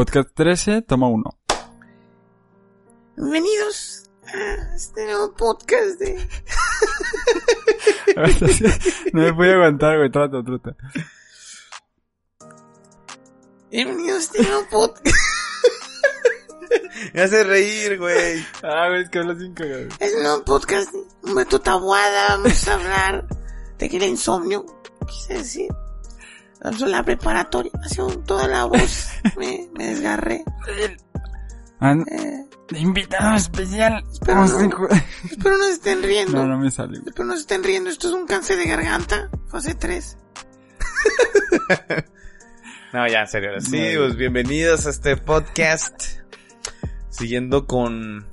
Podcast 13, toma uno. Bienvenidos a este nuevo podcast de... no me voy a aguantar, güey. Trata, trata. Bienvenidos a este nuevo podcast. Me hace reír, güey. Ah, güey, es que hablas sin cagar. Es un nuevo podcast de Humberto Tabuada. Vamos a hablar de que era insomnio. Quise decir. La preparatoria. Hace toda la voz. Me, me desgarré. An- Eh, invitado especial. Espero Vamos no. a encu- espero no se estén riendo. No, no me sale. Espero no se estén riendo. Esto es un cáncer de garganta. Fase 3. No, ya, en serio. ahora Sí, No. pues bienvenidos a este podcast. Siguiendo con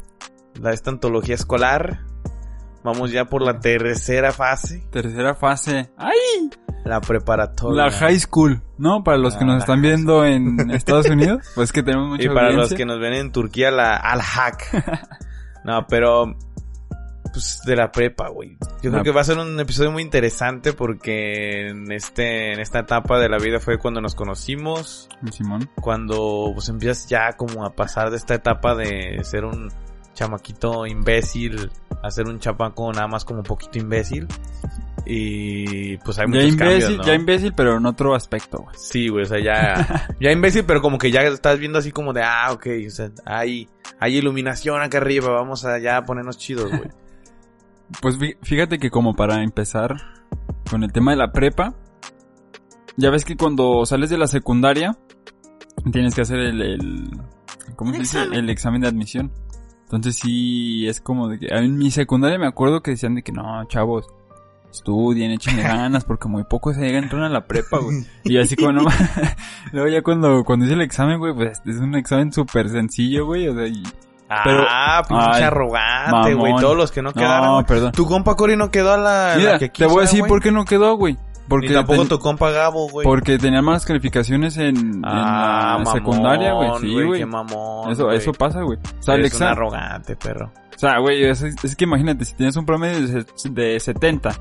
la, esta antología escolar. Vamos ya por la tercera fase, Tercera fase. ¡Ay! la preparatoria. La high school, ¿no? Para los que Ah, nos están viendo en Estados Unidos, pues que tenemos mucha Y para los que nos ven en Turquía, la Al-Haq. no, pero... Pues de la prepa, güey. Yo La- creo que va a ser un episodio muy interesante porque en este en esta etapa de la vida fue cuando nos conocimos, Simón. cuando pues empiezas ya como a pasar de esta etapa de ser un chamaquito imbécil a ser un chapaco nada más como un poquito imbécil. Y pues hay Ya muchos imbécil, cambios, ¿no? ya imbécil, pero en otro aspecto, güey. Sí, güey, o sea, ya, ya imbécil, pero como que ya estás viendo así como de, ah, ok, o sea, hay, hay iluminación acá arriba, vamos a ya ponernos chidos, güey. Pues fí- fíjate que como para empezar con el tema de la prepa, ya ves que cuando sales de la secundaria tienes que hacer el, el ¿cómo se dice? El examen de admisión. Entonces sí es como de que en mi secundaria me acuerdo que decían de que no, chavos, estudien, échenle ganas porque muy pocos se entran a la prepa, güey. Y así como no Luego ya cuando cuando hice el examen, güey, pues es un examen súper sencillo, güey, o sea, y Pero- ah, pinche ay, arrogante, güey, todos los que no quedaron. No, perdón. Tu compa Cory no quedó a la, que te voy quiso, a decir por qué no quedó, güey. Porque Ni tampoco ten- tu compa Gabo, güey. porque tenía malas calificaciones en, en Ah, la mamón, secundaria, güey. Sí, güey. Qué mamón, Eso, güey. eso pasa, güey. O sea, el Eres un arrogante, perro. O sea, güey, es, es que imagínate, si tienes un promedio de, se- de 70,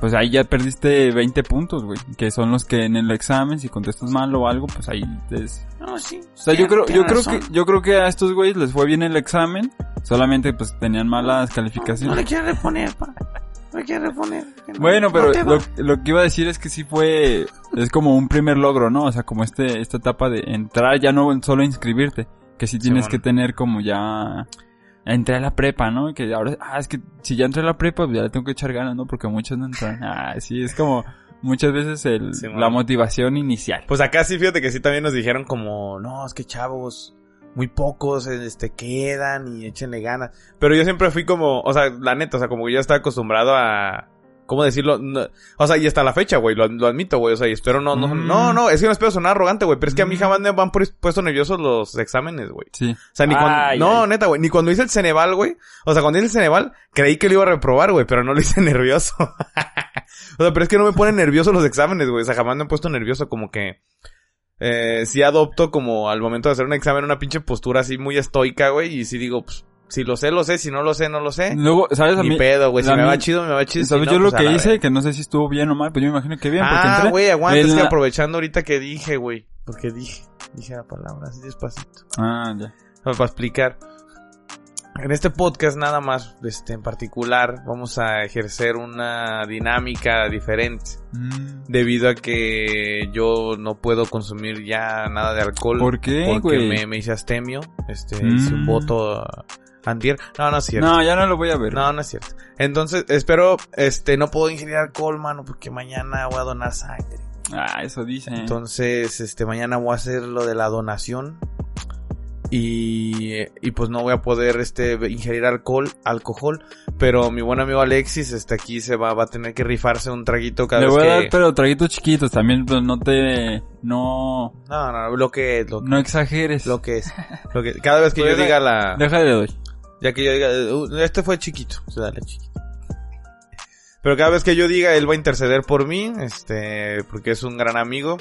pues ahí ya perdiste 20 puntos, güey. Que son los que en el examen, si contestas mal o algo, pues ahí es... No, sí. O sea, yo creo, yo creo razón. que, yo creo que a estos güeyes les fue bien el examen, solamente pues tenían malas No calificaciones. le quiero reponer, pa. No quiero reponer. que no- Bueno, no pero va. lo, lo que iba a decir es que sí fue, es como un primer logro, ¿no? O sea, como este, esta etapa de entrar, ya no solo inscribirte, que sí tienes Simón. que tener como ya, entré a la prepa, ¿no? Que ahora, ah, es que si ya entré a la prepa, pues ya le tengo que echar ganas, ¿no? Porque muchos no entran. Ah, sí, es como muchas veces el, Simón. la motivación inicial. Pues acá sí, fíjate que sí también nos dijeron como, no, es que chavos, muy pocos, este, quedan y échenle ganas. Pero yo siempre fui como, o sea, la neta, o sea, como que yo estaba acostumbrado a, ¿cómo decirlo? No- o sea, y hasta la fecha, güey, lo, lo admito, güey, o sea, y espero no, no, Mm. no, no, es que no espero sonar arrogante, güey, pero es que a mí Mm. jamás me han pu- puesto nerviosos los exámenes, güey. Sí. O sea, ni cuando, Ay, no, neta, güey, ni cuando hice el Ceneval, güey. O sea, cuando hice el Ceneval, creí que lo iba a reprobar, güey, pero no lo hice nervioso. o sea, pero es que no me ponen nervioso los exámenes, güey. O sea, jamás me han puesto nervioso como que... Eh, sí adopto como al momento de hacer un examen una pinche postura así muy estoica, güey. Y sí digo, pues, si lo sé, lo sé. Si no lo sé, no lo sé. Luego, ¿sabes a Ni mí? pedo, güey. Si me mí- va chido, me va chido. si ¿Sabes no, yo pues, lo a que hice? Que no sé si estuvo bien o mal, pues yo me imagino que bien, porque Ah, güey, aguanta. Es que aprovechando ahorita que dije, güey. Porque dije, dije la palabra así despacito. Ah, ya. Para explicar. En este podcast nada más, este, en particular, vamos a ejercer una dinámica diferente. Mm. Debido a que yo no puedo consumir ya nada de alcohol. ¿Por qué, Porque me, me hice astemio. Este, Mm. hice un voto a- antier. No, no es cierto. No, ya no lo voy a ver. No, no es cierto. Entonces, espero, este, no puedo ingerir alcohol, mano, porque mañana voy a donar sangre. Ah, eso dice. Entonces, este, mañana voy a hacer lo de la donación. Y, y pues no voy a poder, este, ingerir alcohol, alcohol. Pero mi buen amigo Alexis, este, aquí se va, va a tener que rifarse un traguito cada Le vez voy a que... dar, pero traguitos chiquitos también, pues no te, no, No, no, lo que no exageres. lo que es. Lo que, cada vez que yo Pues, diga la... Déjale doy. Ya que yo diga, "Uh, este fue chiquito, o sea, dale chiquito. Pero cada vez que yo diga, él va a interceder por mí, este, porque es un gran amigo.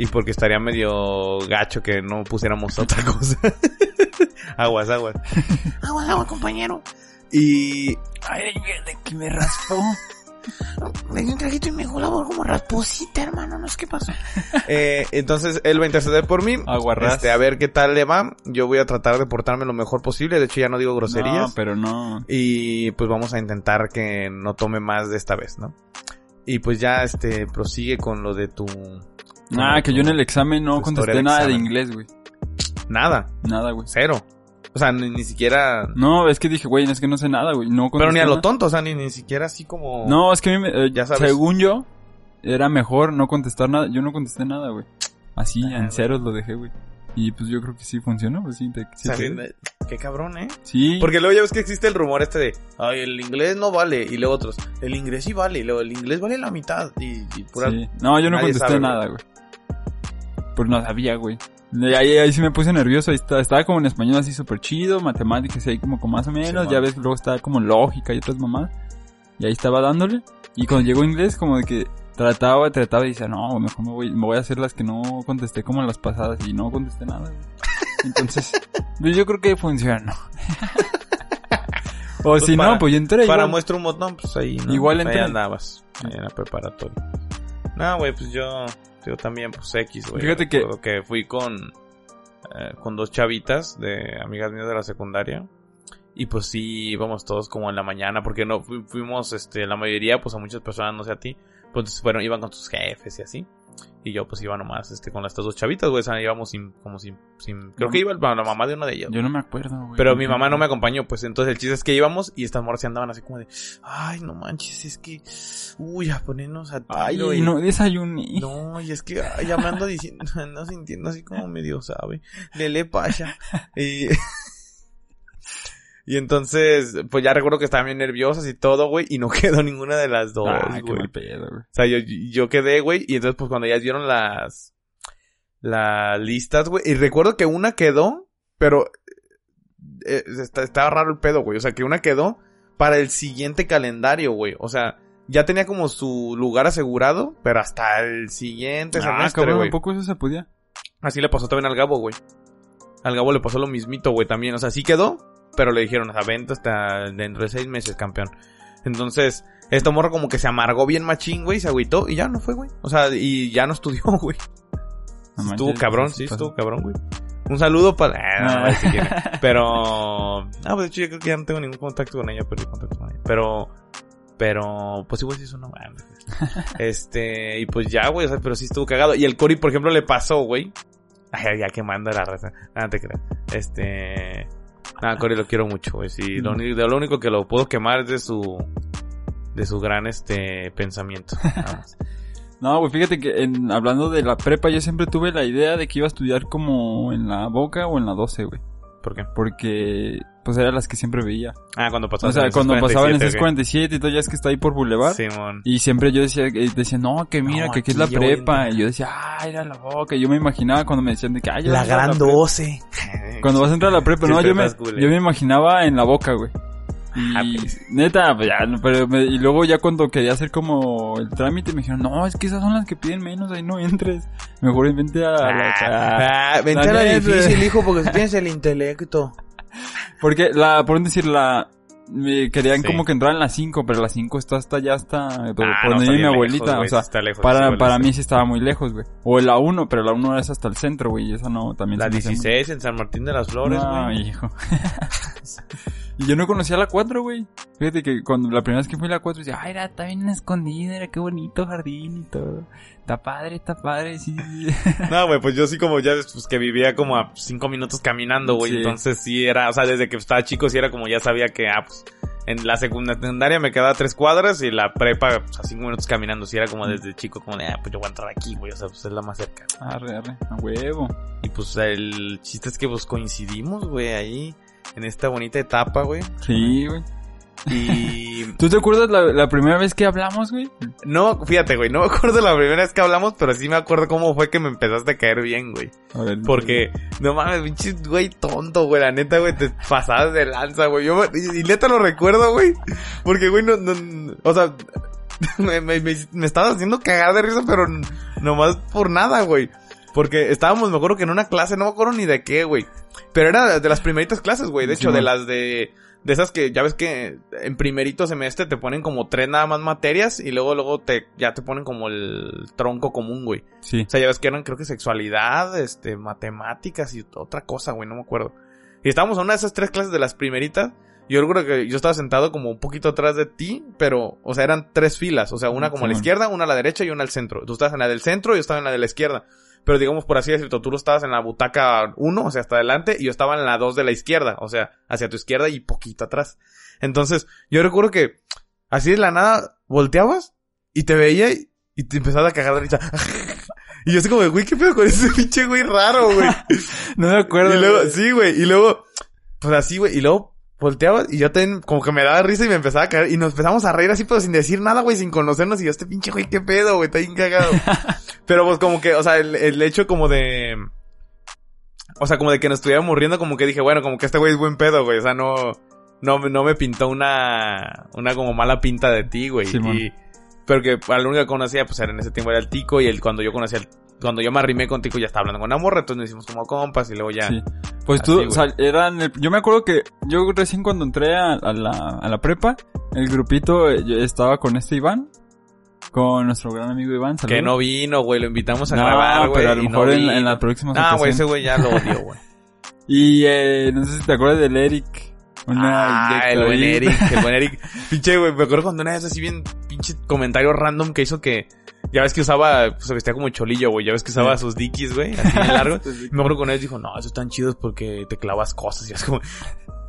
Y porque estaría medio gacho que no pusiéramos otra cosa. aguas, aguas. Agua, agua, compañero. Y, Ay, fíjate que me raspó. Me dio un trajito y me dejó la voz como rasposita, hermano. No sé qué pasó. Eh, entonces él va a interceder por mí. Aguarrás. Este, a ver qué tal le va. Yo voy a tratar de portarme lo mejor posible. De hecho, ya no digo groserías. No, pero no. Y pues vamos a intentar que no tome más de esta vez, ¿no? Y pues ya, este, prosigue con lo de tu... Ah, que yo en el examen no historia contesté nada de inglés, güey. Nada, Nada, güey. cero. O sea, ni, ni siquiera... No, es que dije, güey, es que no sé nada, güey. No Pero ni a lo tonto, o sea, ni, ni siquiera así como... No, es que a mí, eh, Ya sabes. según yo, era mejor no contestar nada. Yo no contesté nada, güey. Así, Ah, en ceros lo dejé, güey. Y pues yo creo que sí funcionó, pues sí. te- O sí, sea, te- sí, qué cabrón, ¿eh? sí. Porque luego ya ves que existe el rumor este de, ay, el inglés no vale, y luego otros, el inglés sí vale, y luego el inglés vale la mitad, y, y pura... Sí. No, yo no contesté sabe, nada, güey. Pues no sabía, güey. Ahí, ahí sí me puse nervioso. Ahí está- estaba como en español así súper chido, matemáticas ahí como con más o menos. Simón. ya ves, luego estaba como lógica y otras mamás. Y ahí estaba dándole. Y cuando llegó inglés, como de que trataba, trataba y decía, no, mejor me voy, me voy a hacer las que no contesté como las pasadas. Y no contesté nada, güey. Entonces, pues yo creo que funcionó. o Pues si para- no, pues yo entré Para igual. muestra un botón, pues ahí, ¿no? Igual Ahí entré. andabas, ahí en la preparatoria. No, güey, pues yo, yo también, pues X, güey. Fíjate que- que fui con, eh, con dos chavitas de amigas mías de la secundaria. Y pues sí, íbamos todos como en la mañana, porque no, fu- fuimos, este, la mayoría, pues a muchas personas, no sé a ti, pues fueron, iban con sus jefes y así. Y yo pues iba nomás, este, con estas dos chavitas, güey, o sea, íbamos sin, como sin, sin, creo No. que iba la mamá de una de ellas. Yo no me acuerdo, güey. Pero mi mamá no me acompañó, pues entonces el chiste es que íbamos y estas morras se andaban así como de, ay, no manches, es que, uy, a ponernos a Ay, y- no desayuné. no, y es que ay, ya me ando diciendo, ando sintiendo así como medio, ¿sabe? Lele pasha. Y, y entonces, pues ya recuerdo que estaban bien nerviosas y todo, güey, y no quedó ninguna de las dos, Ay, qué güey. mal pedo, güey. O sea, yo, yo quedé, güey, y entonces pues cuando ya dieron las, las listas, güey, y recuerdo que una quedó, pero eh, está- estaba raro el pedo, güey, o sea, que una quedó para el siguiente calendario, güey, o sea, ya tenía como su lugar asegurado, pero hasta el siguiente Ah, semestre, cabrón, güey. ¿a poco eso se podía? Así le pasó también al Gabo, güey. Al Gabo le pasó lo mismito, güey, también. O sea, sí quedó, pero le dijeron, o sea, vente hasta dentro de seis meses, campeón. Entonces, esta morra como que se amargó bien machín, güey, se agüitó y ya no fue, güey. O sea, y ya no estudió, güey. No estuvo cabrón, sí, estuvo cabrón, güey. Un saludo para... Ah, no, a es. Pero... Ah, pues de hecho yo creo que ya no tengo ningún contacto con ella, perdí contacto con ella. Pero... Pero... Pues igual sí es una. Este... Y pues ya, güey, o sea, pero sí estuvo cagado. Y el Cory, por ejemplo, le pasó, güey. Ay, ya quemando la raza. Nada te creas. Este... Nada, Cory lo quiero mucho, güey. Sí, lo, Mm. único, de lo único que lo puedo quemar es de su... De su gran, este... Pensamiento. Nada más. No, güey, fíjate que en, hablando de la prepa, yo siempre tuve la idea de que iba a estudiar como en la Boca o en la 12, güey. ¿Por qué? Porque, pues eran las que siempre veía. Ah, cuando pasaba O sea, en cuando pasaba en el 47, 647 y todo, ya es que está ahí por Boulevard. Simón. Y siempre yo decía, eh, decía, no, que mira, No, que aquí es la prepa. Y yo decía, ah, era la boca. Y yo me imaginaba cuando me decían de que, ah, ya La gran prepa. 12. Cuando vas a entrar a la prepa, no, yo me, eh. yo me imaginaba en la boca, güey. Y Ah, pues. neta, pues ya, pero me- y luego ya cuando quería hacer como el trámite me dijeron, no, es que esas son las que piden menos, ahí no entres. Mejor vente a la... a- Ah, vente a la difícil, hijo, porque tienes el intelecto. Porque la, por decir, la, me querían Sí. como que entrar en las 5, pero las 5 está hasta ya hasta Ah, no, donde vive mi abuelita, lejos, o sea, lejos, para, para mí sí estaba muy lejos, güey. O la 1, pero la 1 es hasta el centro, güey, y esa no, también La se me hace muy- 16 en San Martín de las Flores, No, güey. hijo. y yo no conocía la 4, güey. Fíjate que cuando la primera vez que fui a la 4 decía, ay, era, está bien escondida, era qué bonito jardín y todo. Está padre, está padre, sí. sí". No, güey, pues yo sí como ya, pues que vivía como a 5 minutos caminando, güey. Sí. Entonces sí era, o sea, desde que estaba chico sí era como ya sabía que, ah, pues, en la secundaria me quedaba tres cuadras y la prepa, pues a 5 minutos caminando. Sí era como desde chico, como de, ah, pues yo voy a entrar aquí, güey. O sea, pues es la más cerca. arre, arre, a huevo. Y pues el chiste es que pues coincidimos, güey, ahí. En esta bonita etapa, güey. Sí, güey. Y ¿Tú te acuerdas la, la primera vez que hablamos, güey? No, fíjate, güey, no me acuerdo la primera vez que hablamos, pero sí me acuerdo cómo fue que me empezaste a caer bien, güey. A ver, Porque, no mames, pinche güey tonto, güey, la neta, güey, te pasabas de lanza, güey. Yo, y, y neta lo recuerdo, güey, porque, güey, no, no, no- o sea, me, me, me, me estabas haciendo cagar de risa, pero nomás por nada, güey. Porque estábamos, me acuerdo que en una clase, no me acuerdo ni de qué, güey. Pero era de las primeritas clases, güey. De Sí, hecho, de las de, de esas que ya ves que en primerito semestre te ponen como tres nada más materias y luego luego te ya te ponen como el tronco común, güey. Sí. O sea, ya ves que eran creo que sexualidad, este, matemáticas y otra cosa, güey, no me acuerdo. Y estábamos en una de esas tres clases de las primeritas. Yo recuerdo que yo estaba sentado como un poquito atrás de ti, pero, o sea, eran tres filas. O sea, una como a la izquierda, una a la derecha y una al centro. Tú estabas en la del centro y yo estaba en la de la izquierda. Pero digamos, por así decirlo, tú estabas en la butaca 1, o sea, hasta adelante, y yo estaba en la 2 de la izquierda, o sea, hacia tu izquierda y poquito atrás. Entonces, yo recuerdo que así de la nada volteabas y te veía y, y te empezaba a cagar de risa. y yo así como, güey, ¿qué pedo con ese pinche güey raro, güey? No me acuerdo. y luego, sí, güey, y luego, pues así, güey, y luego volteabas y yo también como que me daba risa y me empezaba a caer y nos empezamos a reír así pero sin decir nada, güey, sin conocernos y yo, este pinche güey, qué pedo, güey, está bien cagado. pero pues como que, o sea, el, el hecho como de... O sea, como de que nos estuviéramos riendo, como que dije, bueno, como que este güey es buen pedo, güey, o sea, no... No, me- no me pintó una... Una como mala pinta de ti, güey. Y... Pero que a lo único que conocía, pues era en ese tiempo era el Tico y el cuando yo conocía el... Cuando yo me arrimé con Tico ya estaba hablando con morra, entonces nos hicimos como compas y luego ya... Sí. Pues Así, tú, güey. o sea, eran, el- yo me acuerdo que yo recién cuando entré a, a la, a la prepa, el grupito eh, yo estaba con este Iván, con nuestro gran amigo Iván, Que no vino, güey, lo invitamos a No, grabar, güey. pero a lo no mejor en, en la próxima Ah, güey, ocasión. ese güey ya lo odio, güey. Y eh, no sé si te acuerdas del Eric. Una ah, el buen. Eric, el buen Eric. Pinche, güey, me acuerdo cuando una vez así bien, pinche comentario random que hizo que, ya ves que usaba, pues se vestía como cholillo, güey, ya ves que usaba sus dickies, güey, así bien largos. Y me acuerdo una vez dijo, no, esos están chidos porque te clavas cosas, y es como,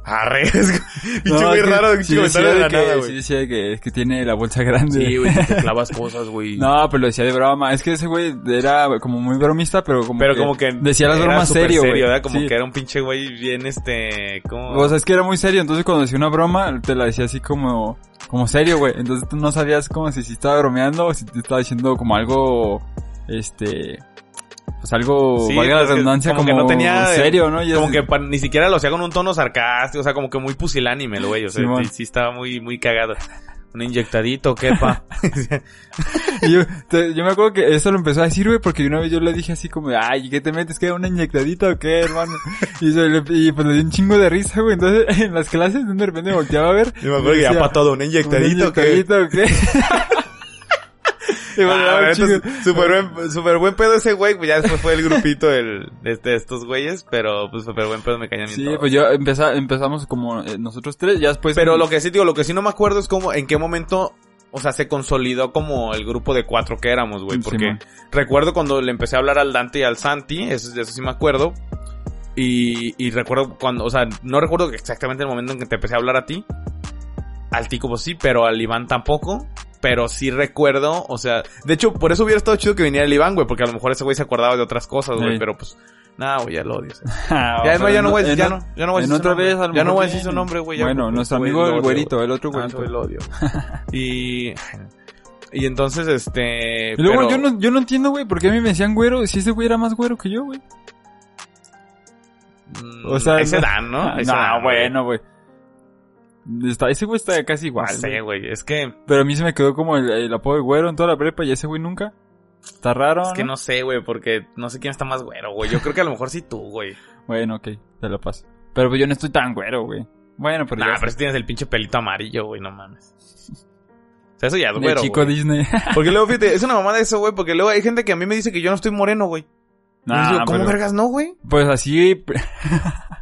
arre, es No, que raro, sí de la que- nada, Sí güey. decía que, es que tiene la bolsa grande. Sí, güey, te clavas cosas, güey. No, pero lo decía de broma. Es que ese güey era como muy bromista, pero como Pero que como que decía las bromas serio, güey. ¿verdad? Como Sí. que era un pinche güey bien este, como... O sea, es que era muy serio, entonces cuando decía una broma, te la decía así como, como serio, güey. Entonces tú no sabías como si, si estaba bromeando o si te estaba diciendo como algo, este, pues algo, Sí, valga la redundancia, como como, que no tenía- serio, ¿no? Y como es- que pa- ni siquiera lo hacía con un tono sarcástico, o sea, como que muy pusilánime el güey, o sea, sí, sí estaba muy, muy cagado. Un inyectadito, ¿qué pa? y yo, te- yo me acuerdo que eso lo empezó a decir, güey, porque una vez yo le dije así como, ay, ¿qué te metes? ¿Qué? ¿Una inyectadita o qué, hermano? Y, se le- y pues le di un chingo de risa, güey. Entonces, en las clases, de repente volteaba a ver. Yo me acuerdo que ya decía, pa' todo, un ¿Un inyectadito, ¿qué? inyectadito o qué? Ah, súper buen, pedo ese güey, pues ya después fue el grupito el, de, de estos güeyes, pero pues súper buen pedo me caían bien Sí, pues yo empeza, empezamos como eh, nosotros tres, ya después... Pero lo que sí, digo, lo que sí no me acuerdo es como, en qué momento, o sea, se consolidó como el grupo de cuatro que éramos, güey, porque recuerdo cuando le empecé a hablar al Dante y al Santi, eso sí me acuerdo, y, y recuerdo cuando, o sea, no recuerdo exactamente el momento en que te empecé a hablar a ti, al Tico pues sí, pero al Iván tampoco, pero sí recuerdo, o sea, de hecho, por eso hubiera estado chido que viniera el Iván, güey, porque a lo mejor ese güey se acordaba de otras cosas, güey, Sí. pero pues, nada, güey, ya lo odio. Ah, Ya, no, ya no voy a decir, en ya no, ya no voy a decir su otra nombre. vez, Ya no voy a decir su nombre, güey. Bueno, nuestro amigo el güerito, el otro Ah, güerito. lo odio. Y... Y entonces, este... Y luego pero- yo no, yo no entiendo, güey, por qué a mí me decían güero si ese güey era más güero que yo, güey. mm, O sea, ese no- dan, ¿no? Ah, Ese no, dan, güey. bueno, güey. Está, ese güey está casi No igual. sé, güey. Es que... Pero a mí se me quedó como el, el apodo de güero en toda la prepa y ese güey nunca. Está raro, Es que no sé, güey, porque no sé quién está más güero, güey. Yo creo que a lo mejor sí tú, güey. Bueno, ok, te lo paso. Pero pues yo no estoy tan güero, güey. Bueno, pero Nah, pero si tienes el pinche pelito amarillo, güey, no mames. O sea, eso ya es de güero, chico güey. Disney. Porque luego, fíjate, es una mamada eso, güey, porque luego hay gente que a mí me dice que yo no estoy moreno, güey. Y yo Nah, digo, ¿Cómo pero- vergas no, güey? Pues así...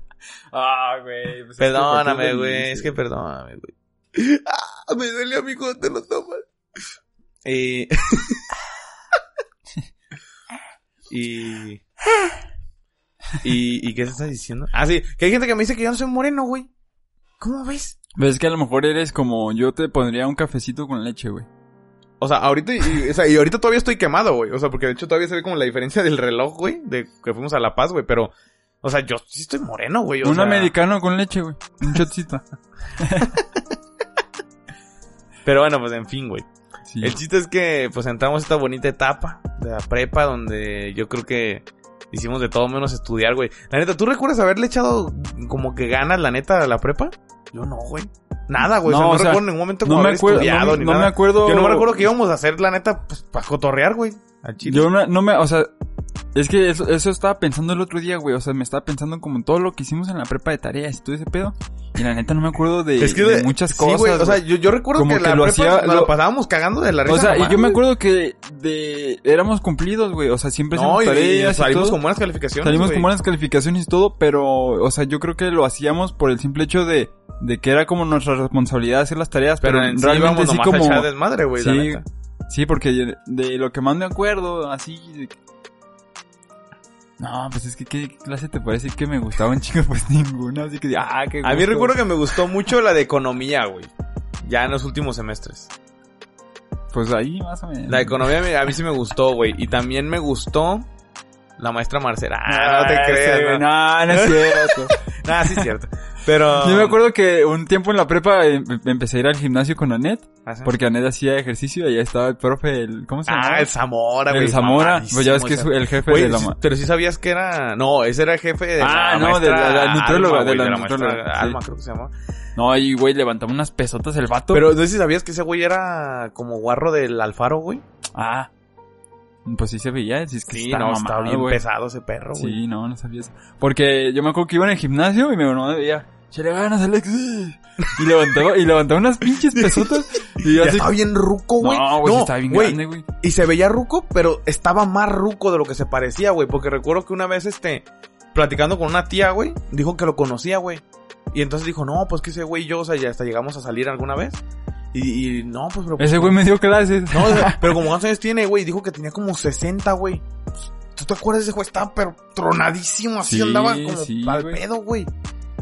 ah, güey. pues es que Perdóname, güey, es que perdóname, güey. Ah, me duele a mí cuando te lo tomas. Y... y... y... ¿Y qué se está diciendo? Ah, sí, que hay gente que me dice que yo no soy moreno, güey. ¿Cómo ves? Pero es que a lo mejor eres como... Yo te pondría un cafecito con leche, güey. O sea, ahorita, y, o sea, y ahorita todavía estoy quemado, güey. O sea, porque de hecho todavía se ve como la diferencia del reloj, güey, de que fuimos a La Paz, güey, pero... O sea, yo sí estoy moreno, güey. o Un sea- americano con leche, güey. Un shotcito. Pero bueno, pues en fin, güey. Sí. El chiste es que pues entramos a esta bonita etapa de la prepa donde yo creo que hicimos de todo menos estudiar, güey. La neta, ¿tú recuerdas haberle echado como que ganas, la neta, a la prepa? Yo no, güey. Nada, güey. No, o sea, no o recuerdo en ningún momento No como me haber acuerdo, estudiado no, ni no nada. me acuerdo... Yo no me recuerdo que íbamos a hacer, la neta, pues, para cotorrear, güey. Al chile. Yo no, no me, o sea, Es que eso, eso estaba pensando el otro día, güey. O sea, me estaba pensando como en todo lo que hicimos en la prepa de tareas y todo ese pedo. Y la neta no me acuerdo de, Es que de de- muchas sí, cosas. güey, o sea, yo, yo recuerdo Como que, que la lo prepa hacía- nos lo- pasábamos cagando de la risa. O sea, y yo me acuerdo que de éramos cumplidos, güey. O sea, siempre hacíamos y, y tareas y, salimos todo. con buenas calificaciones, Salimos güey. con buenas calificaciones y todo, pero, o sea, yo creo que lo hacíamos por el simple hecho de, de que era como nuestra responsabilidad hacer las tareas, pero, Pero en realmente sí a como... echar desmadre, güey, la sí, neta. sí, porque de, de lo que más me acuerdo, así... No, pues es que qué clase te parece que me gustaba un chico, pues ninguna, así que, ah, qué A mí gusto. recuerdo que me gustó mucho la de economía, güey. Ya en los últimos semestres. Pues ahí más o menos. La de economía a mí sí me gustó, güey. Y también me gustó la maestra Marcela. Ah, no te creas, sí, ¿no? No, no es cierto. Nah, sí es cierto. Pero... Yo me acuerdo que un tiempo en la prepa em- empecé a ir al gimnasio con Anet, Ajá. porque Anet hacía ejercicio y ahí estaba el profe, el, ¿cómo se llama? Ah, el Zamora, güey. el Zamora, pues ya ves que es el jefe de la... sí, ma- pero sí sabías que era... No, ese era el jefe de Ah, la no, maestra de la- la nutróloga, Alma, de güey, la maestra nutróloga, sí. Alma, creo que se llama. No, y güey, levantaba unas pesotas el vato. Pero no sé si sabías que ese güey era como guarro del Alfaro, güey. Ah, pues sí se veía, si es que Sí, estaba no, mamado, estaba bien güey. pesado ese perro, güey. Sí, no, no sabía eso. Porque yo me acuerdo que iba en el gimnasio y me no, veía, le ganas, Alex. Y levantaba, y levantaba unas pinches pesotas. Y Ya así, estaba bien ruco, güey. no, güey, estaba bien grande, güey. Y se veía ruco, pero estaba más ruco de lo que se parecía, güey. Porque recuerdo que una vez, este, platicando con una tía, güey, dijo que lo conocía, güey. Y entonces dijo, no, pues que ese güey y yo, o sea, ya hasta llegamos a salir alguna vez. Y, y no, pues, pero... pues, Ese güey me dio clases. No, pero como cuántos años tiene, güey, dijo que tenía como 60, güey. ¿Tú te acuerdas de ese güey? Estaba pero tronadísimo, así Sí, andaba como sí, al pedo, güey.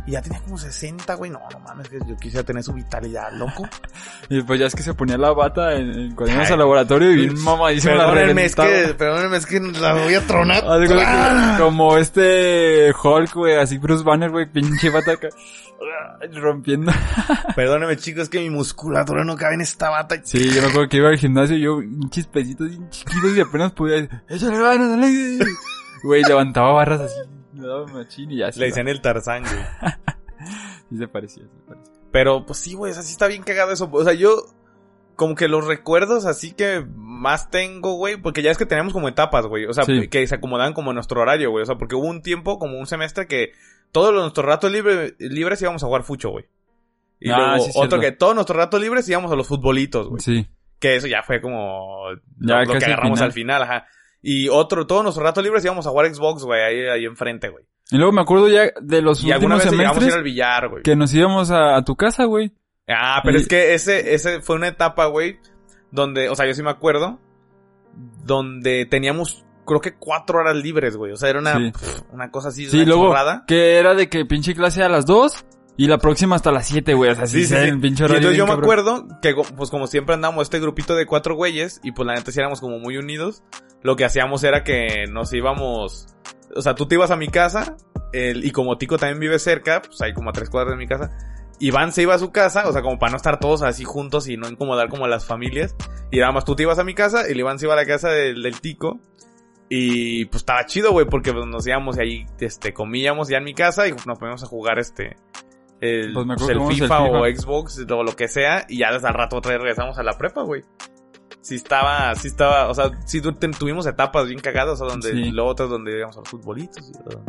Y ya tenía como 60, güey. No, no mames, que yo quisiera tener su vitalidad, loco. Y pues ya es que se ponía la bata en, en- cuando íbamos al laboratorio y bien mamadísimo la Perdónenme, es que, perdónenme, es que la voy a tronar. Que como este Hulk, güey, así Bruce Banner, güey, pinche bata acá, rompiendo. Perdónenme, chicos, es que mi musculatura no cabe en esta bata. Sí, yo me acuerdo que iba al gimnasio y yo, pinches pesitos bien chiquitos y apenas podía decir, échale ganas, dale. Güey, levantaba barras así, me daba machín y así Le dicen el Tarzán, güey. Sí se parecía, se parecía. Pero, pues sí, güey, o sea, sí está bien cagado eso. O sea, yo, como que los recuerdos así que más tengo, güey, porque ya es que tenemos como etapas, güey. O sea, Sí. que se acomodan como en nuestro horario, güey. O sea, porque hubo un tiempo, como un semestre, que todos nuestros ratos libre, libres íbamos a jugar fucho, güey. Y Ah, luego sí, otro cierto. que todos nuestros ratos libres íbamos a los futbolitos, güey. Sí. Que eso ya fue como Ya lo, lo que agarramos final. al final, ajá. Y otro, todos nuestros ratos libres íbamos a jugar Xbox, güey, ahí, ahí enfrente, güey. Y luego me acuerdo ya de los Y últimos vez llegamos a ir semestres al billar, güey. que nos íbamos a, a tu casa, güey. Ah, pero Y- es que ese, ese fue una etapa, güey, donde, o sea, yo sí me acuerdo, donde teníamos, creo que cuatro horas libres, güey. O sea, era una, Sí. pf, una cosa así, Sí, una luego, chorrada. que era de que pinche clase a las 2 y la próxima hasta las 7, güey. O sea, sí, Sí, sí, sí, sí. el pinche Y horario entonces yo me acuerdo que, pues como siempre andamos este grupito de cuatro güeyes, y pues la neta sí éramos como muy unidos, lo que hacíamos era que nos íbamos, o sea, tú te ibas a mi casa, el, y como Tico también vive cerca, pues hay como a tres cuadras de mi casa, Iván se iba a su casa, o sea, como para no estar todos así juntos y no incomodar como a las familias. Y nada más tú te ibas a mi casa y el Iván se iba a la casa del, del Tico. Y pues estaba chido, güey, porque pues, nos íbamos y ahí, este, comíamos ya en mi casa y nos poníamos a jugar este, el, Pues me pues, el el FIFA, o. Xbox o lo que sea. Y ya desde al rato otra vez regresamos a la prepa, güey. Sí estaba, sí estaba, o sea, sí ten- tuvimos etapas bien cagadas, o sea, donde, Sí. y luego otras donde íbamos a los futbolitos y todo.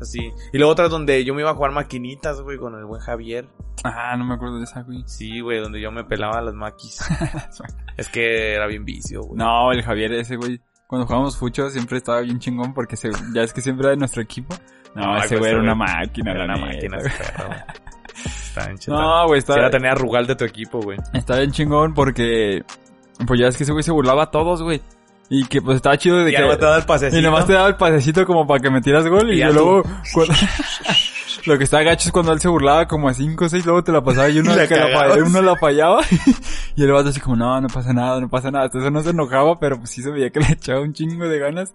Así. Y luego otras donde yo me iba a jugar maquinitas, güey, con el buen Javier. Ah, no me acuerdo de esa, güey. Sí, güey, donde yo me pelaba las maquis. es que era bien vicio, güey. No, el Javier ese, güey. Cuando jugábamos fucho siempre estaba bien chingón porque se, ya es que siempre era de nuestro equipo. No, ese güey era una máquina, Era una máquina. Está bien. No, güey, Quisiera estaba, tener a Rugal de tu equipo, güey. estaba bien chingón porque, pues ya es que ese güey se burlaba a todos, güey. Y que pues estaba chido de Y que... te da el pasecito. Y nomás te daba el pasecito como para que metieras gol y, yo luego... cuando- Lo que estaba gacho es cuando él se burlaba como a 5 o 6, luego te la pasaba y uno, la que la fa- cagabas. uno la fallaba. y el vato así como, no, no pasa nada, no pasa nada. Entonces no se enojaba, pero pues sí se veía que le echaba un chingo de ganas.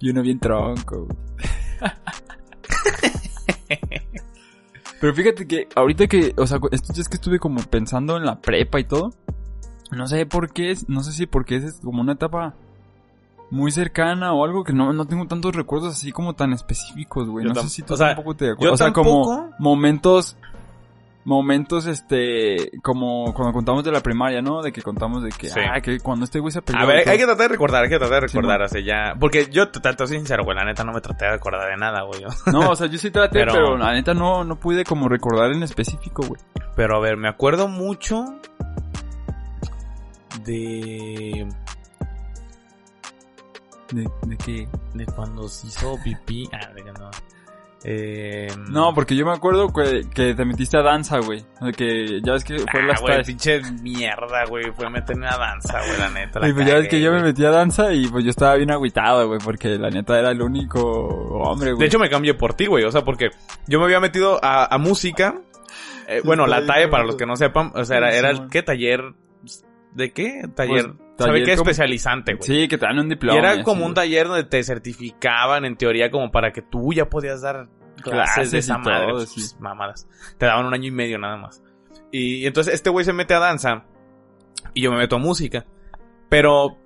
Y uno bien tronco, güey. Pero fíjate que ahorita que, o sea, estos días que estuve como pensando en la prepa y todo, no sé por qué, no sé si porque es como una etapa muy cercana o algo que no, no tengo tantos recuerdos así como tan específicos, güey. No sé si tú o sea, tampoco te acuerdas. O sea, tampoco- como momentos momentos, este, como cuando contamos de la primaria, ¿no? De que contamos de que, Sí. ah, que cuando este güey se peleó. A ver, todo. hay que tratar de recordar, hay que tratar de recordar hace ya... Porque yo, te trato sincero, güey, la neta no me traté de acordar de nada, güey. No, o sea, yo sí traté, Pero- pero, la neta no, no pude como recordar en específico, güey. Pero a ver, me acuerdo mucho de... ¿De, de qué? De cuando se hizo pipí. Ah, de que no. Eh, No, porque yo me acuerdo que, que te metiste a danza, güey. Que ya ves que fue ah, las güey, tardes. pinche mierda, güey. Fue meterme a danza, güey, la neta. la Y pues ya ves que yo me metí a danza y pues yo estaba bien agüitado, güey, porque la neta era el único hombre, güey. De hecho, me cambié por ti, güey. O sea, porque yo me había metido a, a música. Eh, bueno, la TAE, bien, para los que no sepan, o sea, era, era el qué taller. ¿De qué? Taller. Pues, ¿Sabe taller qué? como- Especializante, güey. sí, que te dan un Y diploma. era como un taller donde te certificaban, en teoría, como para que tú ya podías dar clases, Clases de esa madre. sí. Mamadas. Te daban un año y medio nada más. Y, entonces este güey se mete a danza y yo me meto a música. Pero,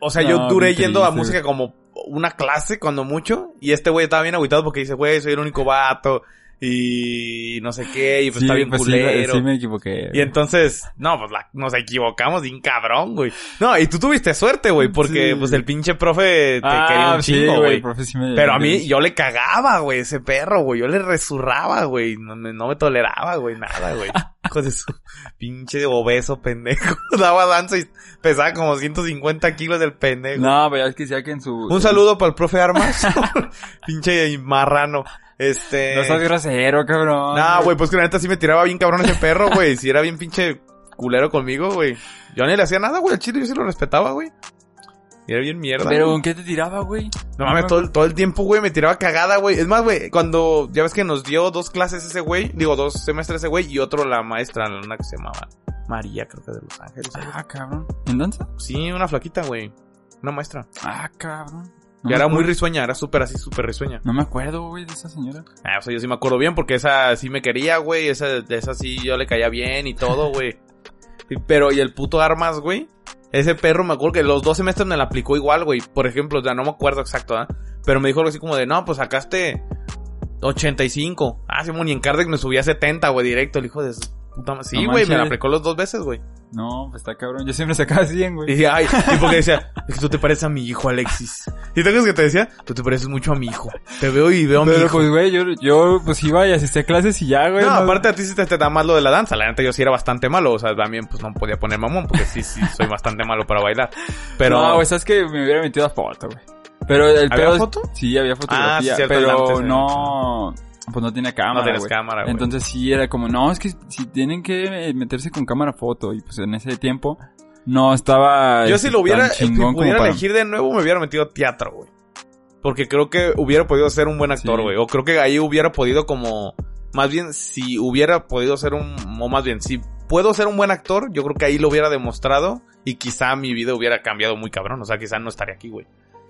o, sea, yo duré yendo a música como una clase cuando mucho. Y este güey estaba bien agüitado porque dice, güey, soy el único vato. Y no sé qué, y pues Sí, está bien pues sí, culero. sí me equivoqué. Y entonces, no, pues la- nos equivocamos bien cabrón, güey. No, y tú tuviste suerte, güey, porque Sí. pues el pinche profe te ah, quería un sí, chingo, güey, sí me- Pero a mí, yo le cagaba, güey, ese perro, güey. Yo le resurraba, güey. No, me- no me toleraba, güey, nada, güey. Hijo de su pinche obeso pendejo. Daba danza y pesaba como 150 kilos del pendejo. No, pero es que decía que en su... Un saludo para el profe Armas. pinche marrano. Este... No seas grosero, cabrón. No, güey, pues que la neta sí me tiraba bien cabrón ese perro, güey. Si era bien pinche culero conmigo, güey. Yo ni le hacía nada, güey. Al chile yo sí lo respetaba, güey. Y era bien mierda. Pero güey. ¿con qué te tiraba, güey? No mames, todo, el- todo el tiempo, güey, me tiraba cagada, güey. Es más, güey, cuando ya ves que nos dio dos clases ese güey, digo, dos semestres ese güey, y otro la maestra, una que se llamaba María, creo que de Los Ángeles. Ah, cabrón. ¿En danza? Sí, una flaquita, güey. Una maestra. Ah, cabrón. Y No me era muy risueña, era súper así, súper risueña. No me acuerdo, güey, de esa señora. Ah, o sea, yo sí me acuerdo bien porque esa sí me quería, güey. Esa, de esa sí yo le caía bien y todo, güey. Pero, y el puto Armas, güey. Ese perro me acuerdo que los dos semestres me la aplicó igual, güey. Por ejemplo, ya no me acuerdo exacto, ¿ah? Pero me dijo algo así como de, no, pues sacaste 85. Ah, Simón, y en Kardec me subía 70, güey, directo. El hijo de puta Sí, No güey, me la aplicó los dos veces, güey. No, pues está cabrón. Yo siempre sacaba 100, Y güey. decía, ay, y porque decía, es que tú te pareces a mi hijo, Alexis. ¿Y te acuerdas que te decía? Tú te pareces mucho a mi hijo. Te veo y veo a mi Pero hijo. pues, güey, yo, yo pues iba y asistía a clases y ya, güey. No, aparte a ti sí te, te da más lo de la danza. La neta yo sí era bastante malo. O sea, también pues no podía poner mamón porque sí, sí, soy bastante malo para bailar. Pero... No, güey, sabes que me hubiera metido a foto, güey. Pero el ¿Había pedo foto? Sí, había fotografía, Ah, sí, cierto, pero antes, eh. No... Pues no tenía cámara, no güey. cámara, güey. Entonces sí era como, no, es que si tienen que eh, meterse con cámara foto. Y pues en ese tiempo no estaba... yo este, si lo hubiera, si pudiera para- elegir de nuevo, me hubiera metido a teatro, güey. Porque creo que hubiera podido ser un buen actor, Sí. güey. O creo que ahí hubiera podido como... Más bien, si hubiera podido ser un... O más bien, si puedo ser un buen actor, yo creo que ahí lo hubiera demostrado. Y quizá mi vida hubiera cambiado muy cabrón. O sea, quizá no estaría aquí, güey.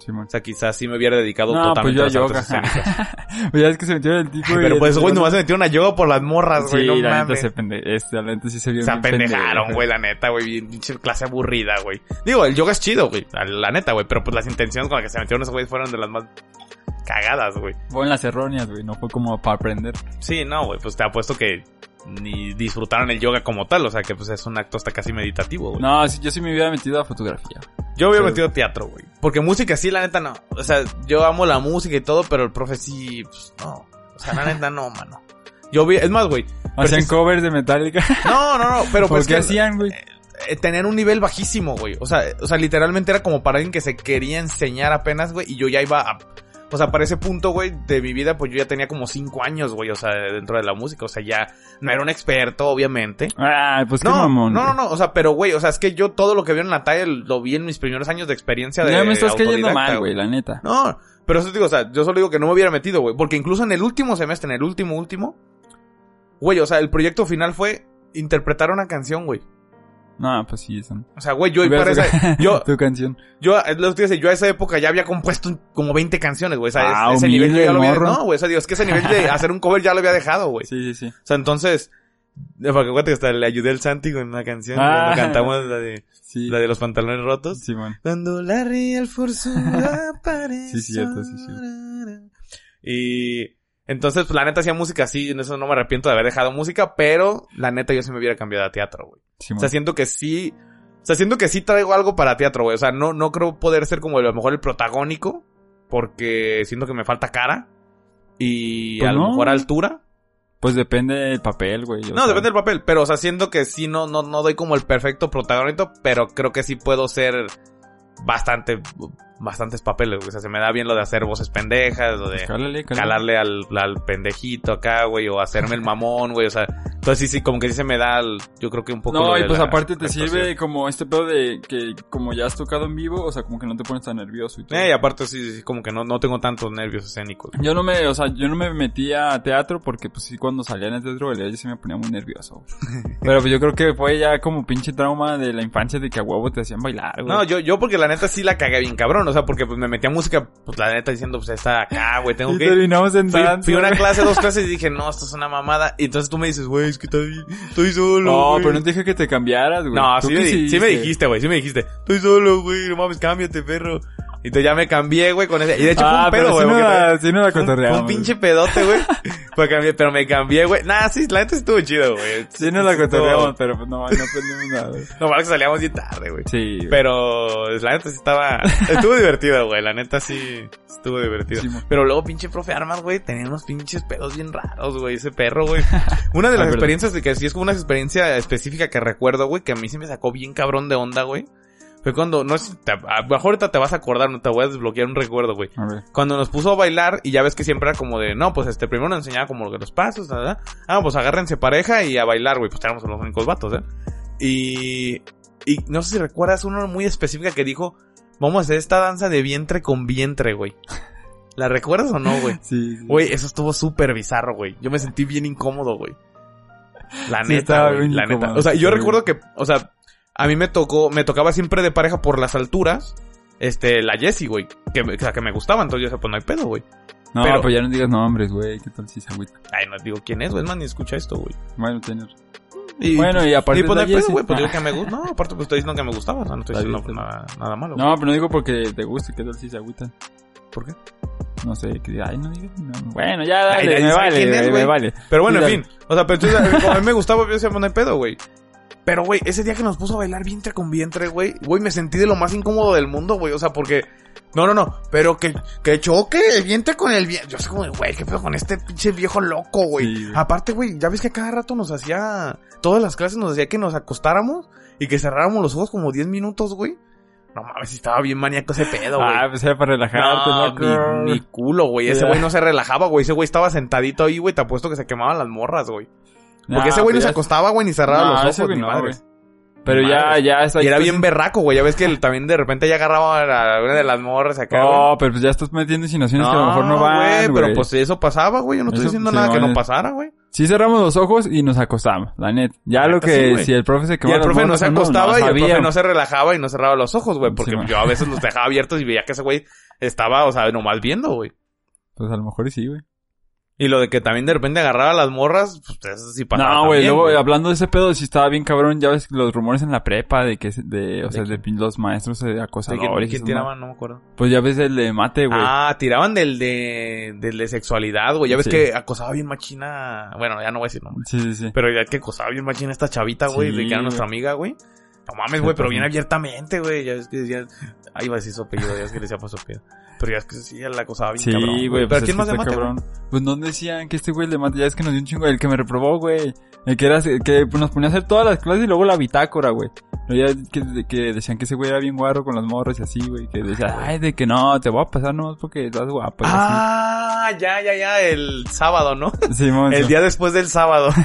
O sea, quizás sí me hubiera dedicado No, pues totalmente yo a las yoga. Pues ya es que se metió el tipo Pero pues, güey, nomás se metieron a yoga por las morras, güey. Sí, no la neta se pende... Este, la neta sí se vio Se apendejaron, güey, la neta, güey. Pinche clase aburrida, güey. Digo, el yoga es chido, güey. La, neta, güey. Pero pues las intenciones con las que se metieron esos güeyes fueron de las más cagadas, güey. Fue en las erróneas, güey, no fue como para aprender. Sí, no, güey. Pues te apuesto que ni disfrutaron el yoga como tal. O sea, que pues es un acto hasta casi meditativo, güey. No, yo sí me hubiera metido a fotografía. Yo hubiera metido teatro, güey. Porque música sí, la neta, no. O sea, yo amo la música y todo, pero el profe sí, pues, no. O sea, la neta, no, mano. Yo vi, es más, güey. Hacían covers de Metallica. No, no, no, pero ¿Por pues qué que- hacían, güey? eh, tener un nivel bajísimo, güey. O sea, o sea, literalmente era como para alguien que se quería enseñar apenas, güey, y yo ya iba a... O sea, para ese punto, güey, de mi vida, pues yo ya tenía como cinco años, güey, o sea, dentro de la música. O sea, ya no era un experto, obviamente. Ah, pues qué No, mamón. no, no, no, o sea, pero güey, o sea, es que yo todo lo que vi en la talla lo vi en mis primeros años de experiencia de Ya me estás cayendo mal, güey, la neta. No, pero eso te digo, o sea, yo solo digo que no me hubiera metido, güey, porque incluso en el último semestre, en el último, último, güey, o sea, el proyecto final fue interpretar una canción, güey. No, pues sí, eso. O sea, güey, yo, para esa, yo, tu canción. Yo, es lo que te digo, yo a esa época ya había compuesto como 20 canciones, güey. O sea, Ah, es- ese nivel ya lo había... morro. No, güey, o sea, digo, es que ese nivel de hacer un cover ya lo había dejado, güey. Sí, sí, sí. O sea, entonces... Porque acuérdate que hasta le ayudé al Santi con una canción. Ah. cuando cantamos la de, Sí. la de los pantalones rotos. Simón. Cuando la real fortuna aparece. Sí, cierto, sí, cierto. Y... Entonces, pues la neta hacía música así, en eso no me arrepiento de haber dejado música, pero la neta yo sí me hubiera cambiado a teatro, güey. Sí, O sea, siento que sí, o sea, siento que sí traigo algo para teatro, güey. O sea, no, no creo poder ser como a lo mejor el protagónico, porque siento que me falta cara y Pues a lo mejor altura. Pues depende del papel, güey. No, sea, depende del papel, pero o sea, siento que sí no, no, no doy como el perfecto protagonista, pero creo que sí puedo ser bastante, bastantes papeles, güey. O sea, se me da bien lo de hacer voces pendejas, lo de Cálale, cálale. calarle al, al pendejito acá, güey, o hacerme el mamón, güey, o sea, entonces sí, sí, como que sí se me da, el- yo creo que un poco... No, y pues aparte te actuación. sirve como este pedo de que como ya has tocado en vivo, o sea, como que no te pones tan nervioso y todo. Eh, y aparte sí, sí, como que no, no tengo tantos nervios escénicos. Yo no me, o sea, yo no me metí a teatro porque pues sí cuando salía en el teatro yo sí me ponía muy nervioso. güey. Pero pues yo creo que fue ya como pinche trauma de la infancia de que a huevo te hacían bailar, güey. No, yo, yo porque la neta sí la cagué bien cabrón, o sea, porque pues me metí a música, pues la neta diciendo, pues está acá, güey, tengo y que... terminamos en Fui, danza. fui a una clase, dos clases y dije, no, esto es una mamada. Y entonces tú me dices, güey, es que estoy, estoy solo. No, güey". pero no te dije que te cambiaras, güey. No, sí me, sí me dijiste, güey, sí me dijiste. Estoy solo, güey, no mames, cámbiate, perro. Y entonces ya me cambié, güey, con ese. Y de hecho Ah, fue un pedo, pero güey. sí no sí no la un- un pinche pedote, güey. Pero me cambié, güey. Nah, sí, la neta estuvo chido, güey. Sí no la cotorreamos, pero no, no aprendimos nada. No, malo que salíamos bien tarde, güey. Sí, güey. Pero la neta sí estaba... Estuvo divertido, güey. La neta sí estuvo divertido. Sí. Pero luego pinche profe Armas, güey, tenía unos pinches pedos bien raros, güey. Ese perro, güey. Una de Ah, las verdad. experiencias de que sí es como una experiencia específica que recuerdo, güey, que a mí sí me sacó bien cabrón de onda, güey. Fue cuando, no sé, te- a lo mejor ahorita te vas a acordar, no te voy a desbloquear un recuerdo, güey. A ver. Cuando nos puso a bailar y ya ves que siempre era como de, no, pues este, primero nos enseñaba como los pasos, ¿verdad? Ah, pues agárrense pareja y a bailar, güey, pues éramos los únicos vatos, ¿eh? Y, y no sé si recuerdas una muy específica que dijo, vamos a hacer esta danza de vientre con vientre, güey. ¿La recuerdas o no, güey? Sí, sí. Güey, eso estuvo súper bizarro, güey. Yo me sentí bien incómodo, güey. La neta, güey. La neta. O sea, yo sí. recuerdo que, o sea, a mí me tocó, me tocaba siempre de pareja por las alturas, este, la Jessie, güey. Que, me- o sea, que me gustaba, entonces yo dije, pues no hay pedo, güey. No, pero- pues ya no digas nombres, güey. ¿Qué tal si se agüita? Ay, no digo quién es, güey, más, ni escucha esto, güey. Bueno, tienes. Y, Bueno, y aparte y pues no güey, pues digo que me gusta. No, aparte pues estoy diciendo que me gustaba, o sea, no estoy diciendo pues, nada, nada malo. güey. No, pero no digo porque te guste. ¿Qué tal si se agüitan? ¿Por qué? No sé, que diga, ay, no digas. no. Bueno, ya dale, Ay, me vale, es, me vale. Pero bueno, Sí, en fin. O sea, pero entonces, como a mí me gustaba, yo decía, pues no hay pedo, güey. Pero, güey, ese día que nos puso a bailar vientre con vientre, güey, güey, me sentí de lo más incómodo del mundo, güey. O sea, porque... No, no, no. Pero que, que choque el vientre con el vientre. Yo soy como, güey, qué pedo con este pinche viejo loco, güey. Sí. Aparte, güey, ya ves que a cada rato nos hacía... Todas las clases nos hacía que nos acostáramos y que cerráramos los ojos como 10 minutos, güey. No mames, estaba bien maníaco ese pedo, güey. Ah, pues era para relajarte, No, ni, ni culo, güey. Ese güey no se relajaba, güey. Ese güey estaba sentadito ahí, güey. Te apuesto que se quemaban las morras, güey. Porque Nah, ese güey no pues se acostaba, güey, ni cerraba los ese ojos, güey ni no, madres. Pero Ni ya, madres. ya está. Y era bien berraco, güey. Ya ves que él también de repente ya agarraba a una de las morras acá, güey. No, pero pues ya estás metiendo insinuaciones que a lo mejor no van, güey. pero pues eso pasaba, güey. Yo no estoy Eso, diciendo nada que no pasara, güey. Sí cerramos los ojos y nos acostamos, la net. Ya lo neta, que, sí, si el profe se Y quemaba el las profe no se acostaba y el profe no se relajaba y no cerraba los ojos, güey. Porque Sí, yo a veces los dejaba abiertos y veía que ese güey estaba, o sea, nomás viendo, güey. Pues a lo mejor y sí, güey. Y lo de que también de repente agarraba a las morras, pues eso sí pasaba. No, güey, luego hablando de ese pedo, sí estaba bien cabrón, ya ves los rumores en la prepa de que, de, o sea, de, los maestros de ¿De acosadores. quién, y quién tiraban? No me acuerdo. Pues ya ves el de mate, güey. Ah, tiraban del de, del de sexualidad, güey. Ya ves Sí. que acosaba bien machina. Bueno, ya no voy a decir nombre. Sí, sí, sí. Pero ya que acosaba bien machina esta chavita, güey, Sí, de que era nuestra amiga, güey. No mames, Se güey, pero bien abiertamente, güey. Ya ves que decía. Ahí iba a decir su apellido, ya ves que le decía por su apellido. Pero ya es que sí, la acosaba bien Sí, cabrón. güey, Pero pues ¿quién es más güey? cabrón. Pues no decían que este güey le mate, ya es que nos dio un chingo, el que me reprobó, güey. El que era, que nos ponía a hacer todas las clases y luego la bitácora, güey. Pero ya que, que decían que ese güey era bien guarro con las morras y así, güey. Que decía, ay, de que no, te voy a pasar nomás porque estás guapo. y Ah, ya, ya, ya, el sábado, ¿no? Simón, El sí. día después del sábado.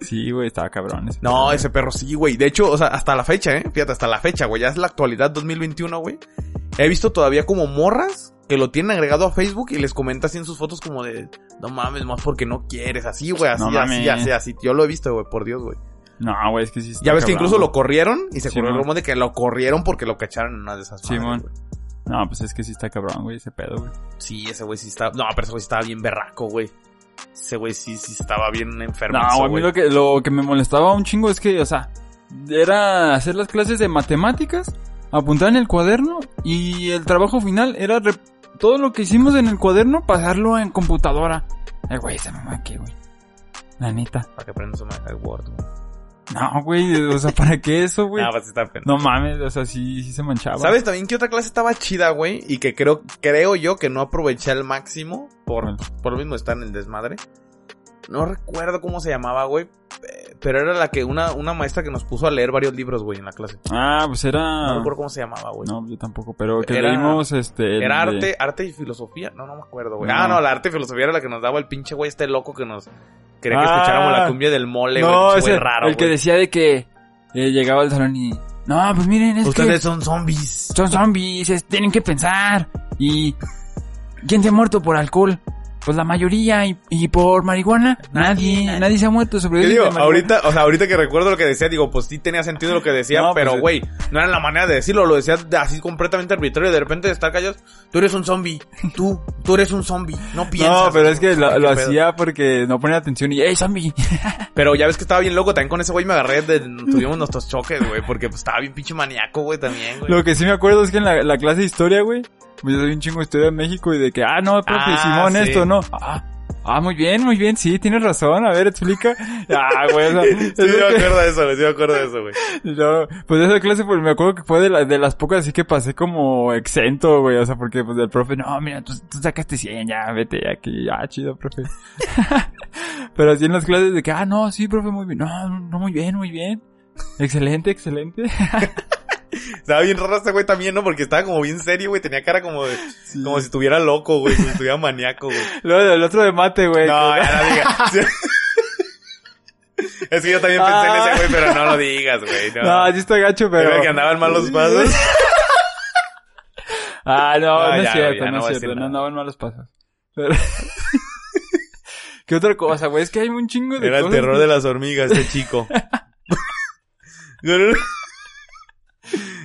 Sí, güey, estaba cabrón. ese No, ese perro sí, güey. De hecho, o sea, hasta la fecha, ¿eh? Fíjate, hasta la fecha, güey. Ya es la actualidad 2021, güey. He visto todavía como morras que lo tienen agregado a Facebook y les comenta así en sus fotos como de, no mames, más porque no quieres, así, güey, así, No así, así, así. Yo lo he visto, güey, por Dios, güey. No, güey, es que sí está Ya ves que incluso lo güey. corrieron y se corrió el rumor de que lo corrieron porque lo cacharon en una de esas Simón. güey. No, pues es que sí está cabrón, güey, ese pedo, güey. Sí, ese güey sí estaba, no, pero ese güey sí estaba bien berraco, güey. Ese güey sí, sí estaba bien enfermo. No, a mí lo que, lo que me molestaba un chingo es que, o sea, era hacer las clases de matemáticas, apuntar en el cuaderno y el trabajo final era re- todo lo que hicimos en el cuaderno, pasarlo en computadora. Eh, güey, esa mamá, ¿qué, güey? La neta. Para que aprendas a Word, güey. No, güey, o sea, ¿para qué eso, güey? Ah, pues está pena. No mames, o sea, sí, sí se manchaba. ¿Sabes también qué otra clase estaba chida, güey? Y que creo, creo yo que no aproveché al máximo por, por lo mismo estar en el desmadre. No recuerdo cómo se llamaba, güey. Pero era la que una, una maestra que nos puso a leer varios libros, güey, en la clase. Ah, pues era... No recuerdo cómo se llamaba, güey. No, yo tampoco, pero que Era- leímos, este... el Era de- arte, arte y filosofía. No, no me acuerdo, güey. No. Ah, no, la arte y filosofía era la que nos daba el pinche güey este loco que nos quería que Ah. escucháramos la cumbia del mole, güey. No, ese, raro, el que decía de que eh, llegaba al salón y... No, pues miren, es Ustedes que son zombies. son zombies, es- tienen que pensar. Y... ¿Quién se ha muerto por alcohol? Pues la mayoría. ¿Y, y por marihuana? Nadie. Nadie se ha muerto sobre Yo digo, ahorita, o sea, ahorita que recuerdo lo que decía, digo, pues sí tenía sentido lo que decía, No, pues, pero eh. güey, no era la manera de decirlo, lo decía de- así completamente arbitrario, de repente de estar callados, tú eres un zombie, tú, tú eres un zombie, no piensas. No, pero es que lo, ¿Qué lo hacía porque no ponía atención y ¡Ey, zombie! Pero ya ves que estaba bien loco, también con ese güey me agarré, de, tuvimos nuestros choques, güey, porque pues estaba bien pinche maníaco, güey, también, güey. Lo que sí me acuerdo es que en la, la clase de historia, güey, yo soy un chingo de historia de México y de que, ah, no, profe, Ah, Simón, sí. esto, no. Ah, ah, muy bien, muy bien, sí, tienes razón, a ver, explica. Ah, güey, o sea, Sí, es me acuerdo de eso, güey, sí me acuerdo de eso, güey. No, pues esa clase, pues me acuerdo que fue de, la- de las pocas así que pasé como exento, güey, o sea, porque pues el profe, no, mira, tú, tú sacaste 100, ya, vete aquí, ya, chido, profe. Pero así en las clases de que, ah, no, sí, profe, muy bien, no, no, muy bien, muy bien. Excelente, excelente. Estaba bien raro este güey también, ¿no? Porque estaba como bien serio, güey, tenía cara como de, como si estuviera loco, güey, como si estuviera maníaco, güey. Luego el otro de mate, güey. No, que- ya no digas. Es que yo también pensé en Ah. ese güey, pero no lo digas, güey. No, No, sí está gacho, pero... Era que andaba en malos pasos. Ah, no, Ah, no ya, es cierto, no, es cierto, no nada. andaba en malos pasos. Pero... ¿Qué otra cosa, güey? Es que hay un chingo de Era el terror de las hormigas, este chico.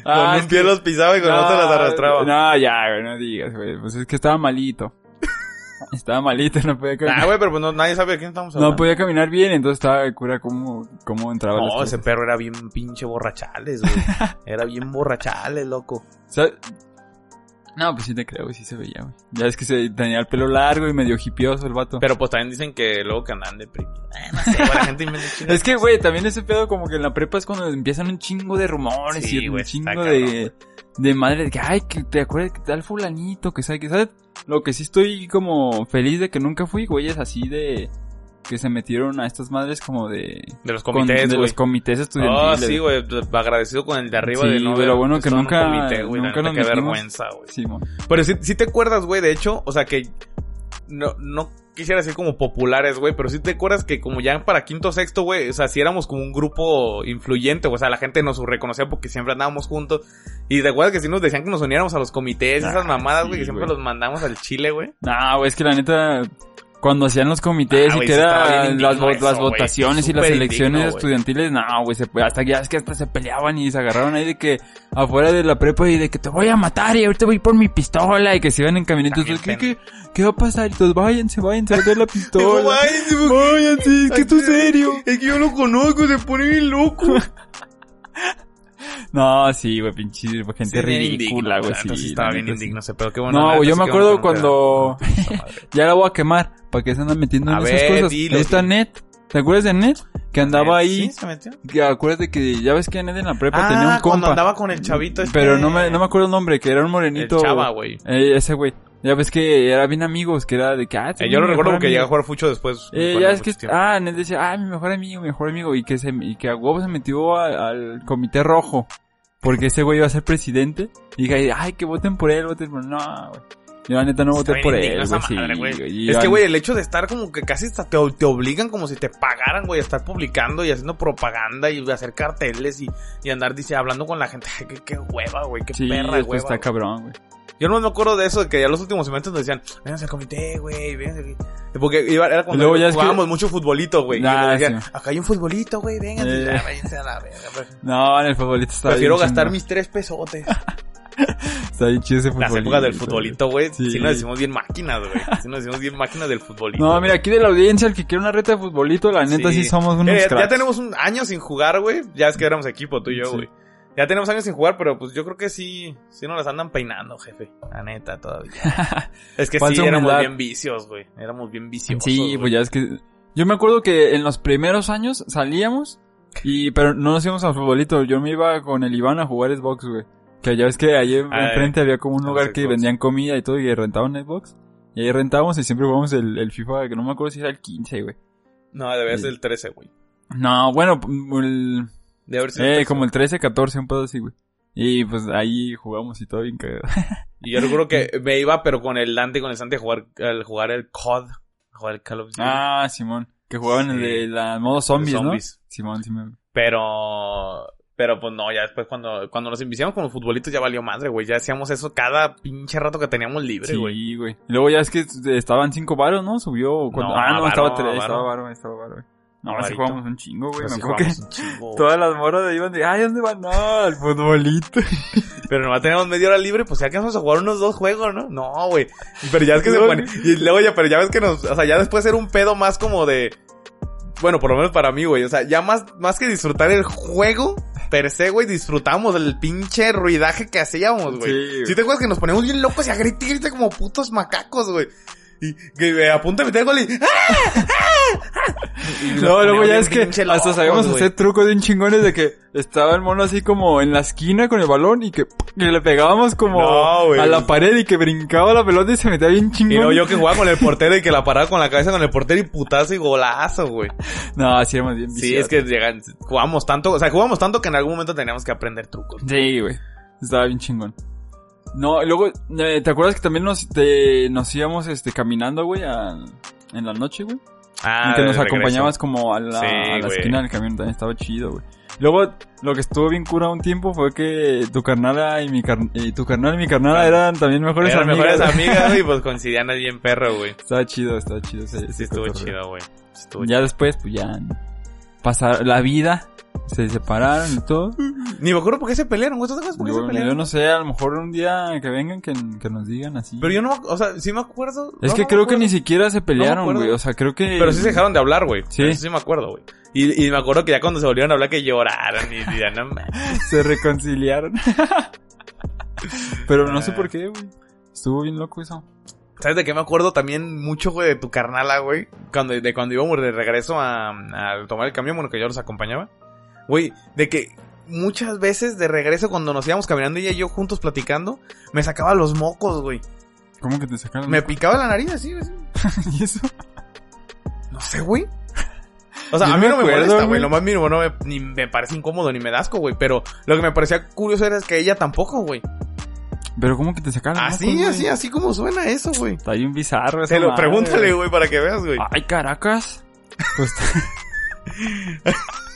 con Ah, un es pie que- los pisaba y con otro las arrastraba. No, ya, güey, no digas, güey. Pues es que estaba malito. estaba malito, no podía Ah, caminar. güey, pero pues no, nadie sabe de quién estamos hablando. no podía caminar bien, entonpues estaba de cura cómo, cómo entraba No, ese perro era bien pinche borrachales, güey. Era bien borrachales, loco. O sea, No, pues sí te creo, güey, sí se veía, güey. Ya es que se tenía el pelo largo y medio hipioso el vato. Pero pues también dicen que luego que andan deprimidos. Eh, no sé, güey, la gente inventa chingadas. Es que, güey, también ese pedo como que en la prepa es cuando empiezan un chingo de rumores Sí, y un chingo cabrón, de, de madre de que, ay, que te acuerdas que tal fulanito, que sabe, que sabes. Lo que sí estoy como feliz de que nunca fui, güey, es así de que se metieron a estas madres como de... De los con- comités, de güey. los comités Oh, estudiantiles. sí, güey. Agradecido con el de arriba Sí, de no haber bueno que nunca- comité, nunca nos Qué vergüenza, güey. Sí, mon. Pero si, si te acuerdas, güey, de hecho, o sea que no, no quisiera decir como populares, güey, pero sí te acuerdas que como ya para quinto sexto, güey, o sea, si éramos como un grupo influyente, o sea, la gente nos reconocía porque siempre andábamos juntos. Y te acuerdas que sí nos decían que nos uniéramos a los comités y esas Ah, mamadas, sí, güey, que siempre los mandamos al Chile, güey. No, güey, es que la neta, cuando hacían los comités Ah, y que eran las, eso, las votaciones y las elecciones indigno, estudiantiles, no, güey, hasta ya es que hasta se peleaban y se agarraron ahí de que afuera de la prepa y de que te voy a matar y ahorita voy por mi pistola y que se iban en camionetos. También ¿Qué, qué, qué va a pasar? Y todos, váyanse, váyanse a la pistola. Váyanse, váyanse, es que esto es serio. Es que yo lo conozco, se pone bien loco. No, sí, güey, pinche gente Sí, ridícula, güey, sí. sí estaba bien indigno ese pedo, qué bueno. No, güey, yo me acuerdo cuando... Ya la voy a quemar, para que se andan metiendo A en esas cosas. dilo, Esta dilo. Net, ¿te acuerdas de Net? Que andaba ahí... ¿Sí? ¿Se metió? Que acuérdate que ya ves que Ned en la prepa Ah, tenía un cuando compa. andaba con el chavito este... Pero no me, no me acuerdo el nombre, que era un morenito. El chava, güey. Eh, ese güey. Ya ves que era bien amigos, que era de que, ah, Eh, yo lo recuerdo porque llegué a jugar fucho después. Eh, ya es que, mucho ah, Ned decía, ah, mi mejor amigo, mi mejor amigo, y que se, y que a huevo se metió a- al comité rojo, porque ese güey iba a ser presidente, y dije, ay, que voten por él, voten por él, no, güey. Yo la neta no voté por él, güey, sí, madre, güey. güey, Es que, güey, el hecho de estar como que casi hasta te, te obligan como si te pagaran, güey, a estar publicando y haciendo propaganda y hacer carteles y, y andar, dice, hablando con la gente. Ay, qué, qué hueva, güey, qué Sí, perra hueva. está güey. cabrón, güey. Yo no me acuerdo de eso, de que ya los últimos eventos nos decían, vénganse al comité, güey, vénganse aquí. Porque iba, era cuando Y luego ya que- jugábamos mucho futbolito, güey. y Ah, nos decían, sí. acá hay un futbolito, güey, vénganse. Eh. Váyanse a la verga. pues. No, en el futbolito está Prefiero bien gastar mis tres pesotes. Está bien chido ese Las futbolito. épocas del futbolito, güey. Sí. Sí. nos decimos bien máquinas, güey. Sí nos decimos bien máquinas del futbolito. No, mira, aquí de la audiencia, el que quiere una reta de futbolito, la neta sí, somos unos Mira, ya, tenemos un año sin jugar, güey. Ya es que éramos equipo, tú y yo, Sí. Ya tenemos años sin jugar, pero pues yo creo que sí, sí nos las andan peinando, jefe. La neta, todavía. es que sí, éramos humildad. bien vicios, güey. Éramos bien viciosos. Sí, güey. pues ya es que... Yo me acuerdo que en los primeros años salíamos y... Pero no nos íbamos al futbolito. Yo me iba con el Iván a jugar Xbox, güey. Que ya ves que ahí Ah, enfrente había como un lugar que Xbox. vendían comida y todo y rentaban Xbox. Y ahí rentábamos y siempre jugábamos el, el FIFA, que no me acuerdo si era el 15, güey. No, debe ser el 13, güey. No, bueno, el... Debe haber sido el Eh, 13. como el 13, 14, un pedo así, güey. Y pues ahí jugamos y todo bien cagado. Y yo recuerdo que me iba, pero con el Dante y con el Santi a jugar, al jugar el COD. A jugar el Call of Duty. ah, Simón. Que jugaban el Sí. de la modo zombies, zombies. ¿no? Simón, Simón. Pero, pero pues no, ya después cuando, cuando nos inviciamos con los futbolitos ya valió madre, güey. Ya hacíamos eso cada pinche rato que teníamos libre, güey. Sí, güey. Y luego ya es que estaban cinco varos, ¿no? Subió. cuando- No, ah, no, varo, estaba tres, varo. estaba varo, estaba varo, güey. No, así jugábamos un chingo, güey. Me sí que jugamos un chingo. todas las morras iban de, ay, ¿dónde van? No, al futbolito. Pero nomás teníamos media hora libre, pues ya que vamos a jugar unos dos juegos, ¿no? No, güey. Pero ya es que se No, pone. Y luego ya, pero ya ves que nos, o sea, ya después era un pedo más como de. Bueno, por lo menos para mí, güey. O sea, ya más, más que disfrutar el juego, per se, güey, disfrutamos del pinche ruidaje que hacíamos, güey. Sí, güey. Si te acuerdas que nos poníamos bien locos y a grite y grite como putos macacos, güey. Y que eh, a punto de meter gol y. ¡ah! No, luego ya es que hasta sabíamos güey. hacer trucos bien chingones de que estaba el mono así como en la esquina con el balón y que, que le pegábamos como No, a la pared y que brincaba la pelota y se metía bien chingón. Y no, yo que jugaba con el portero y que la paraba con la cabeza con el portero y putazo y golazo, güey. No, así éramos bien Sí, es que llegan, jugamos tanto, o sea, jugamos tanto que en algún momento teníamos que aprender trucos. Sí, güey. Estaba bien chingón. No, y luego, eh, ¿te acuerdas que también nos, te- nos íbamos este, caminando, güey, a- en la noche, güey? Ah, y que nos regreso. acompañabas como a la, Sí, a la esquina del camión, también estaba chido, güey. Luego, lo que estuvo bien cura un tiempo fue que tu carnala y mi car y tu carnal y mi carnala eran también mejores Eran amigas. mejores amigas, güey, pues coincidían ahí en perro, güey. Estaba chido, estaba chido. ese- Sí, ese estuvo cotorreo. chido, güey. Ya después, pues ya, pasar la vida, se separaron y todo. Ni me acuerdo por qué se pelearon, güey. ¿Tú te acuerdas por qué Yo, se pelearon? yo no sé, a lo mejor un día que vengan que, que nos digan así. Pero yo no, o sea, sí me acuerdo. Es no, que no creo que ni siquiera se pelearon, güey. O sea, creo que... Pero sí se dejaron de hablar, güey. Sí. Eso sí me acuerdo, güey. Y, y me acuerdo que ya cuando se volvieron a hablar que lloraron y, y ya no mames. se reconciliaron. Pero no sé Ah. por qué, güey. Estuvo bien loco eso. ¿Sabes de qué me acuerdo también mucho, güey, de tu carnala, güey? Cuando, de cuando íbamos de regreso a, a tomar el camión, bueno, que yo los acompañaba. Güey, de que muchas veces de regreso cuando nos íbamos caminando ella y yo juntos platicando, me sacaba los mocos, güey. ¿Cómo que te sacaron? Me picaba la nariz así, así. ¿Y eso? No sé, güey. O sea, Yo a mí no me acuerdo, molesta, güey. Lo más mínimo no me, ni me parece incómodo ni me da asco, güey. Pero lo que me parecía curioso era que ella tampoco, güey. Pero ¿cómo que te sacaron? Así, mocos, güey? así, así como suena eso, güey. Está bien bizarro esa Te lo madre, pregúntale, güey, para que veas, güey. Ay, Caracas. Pues...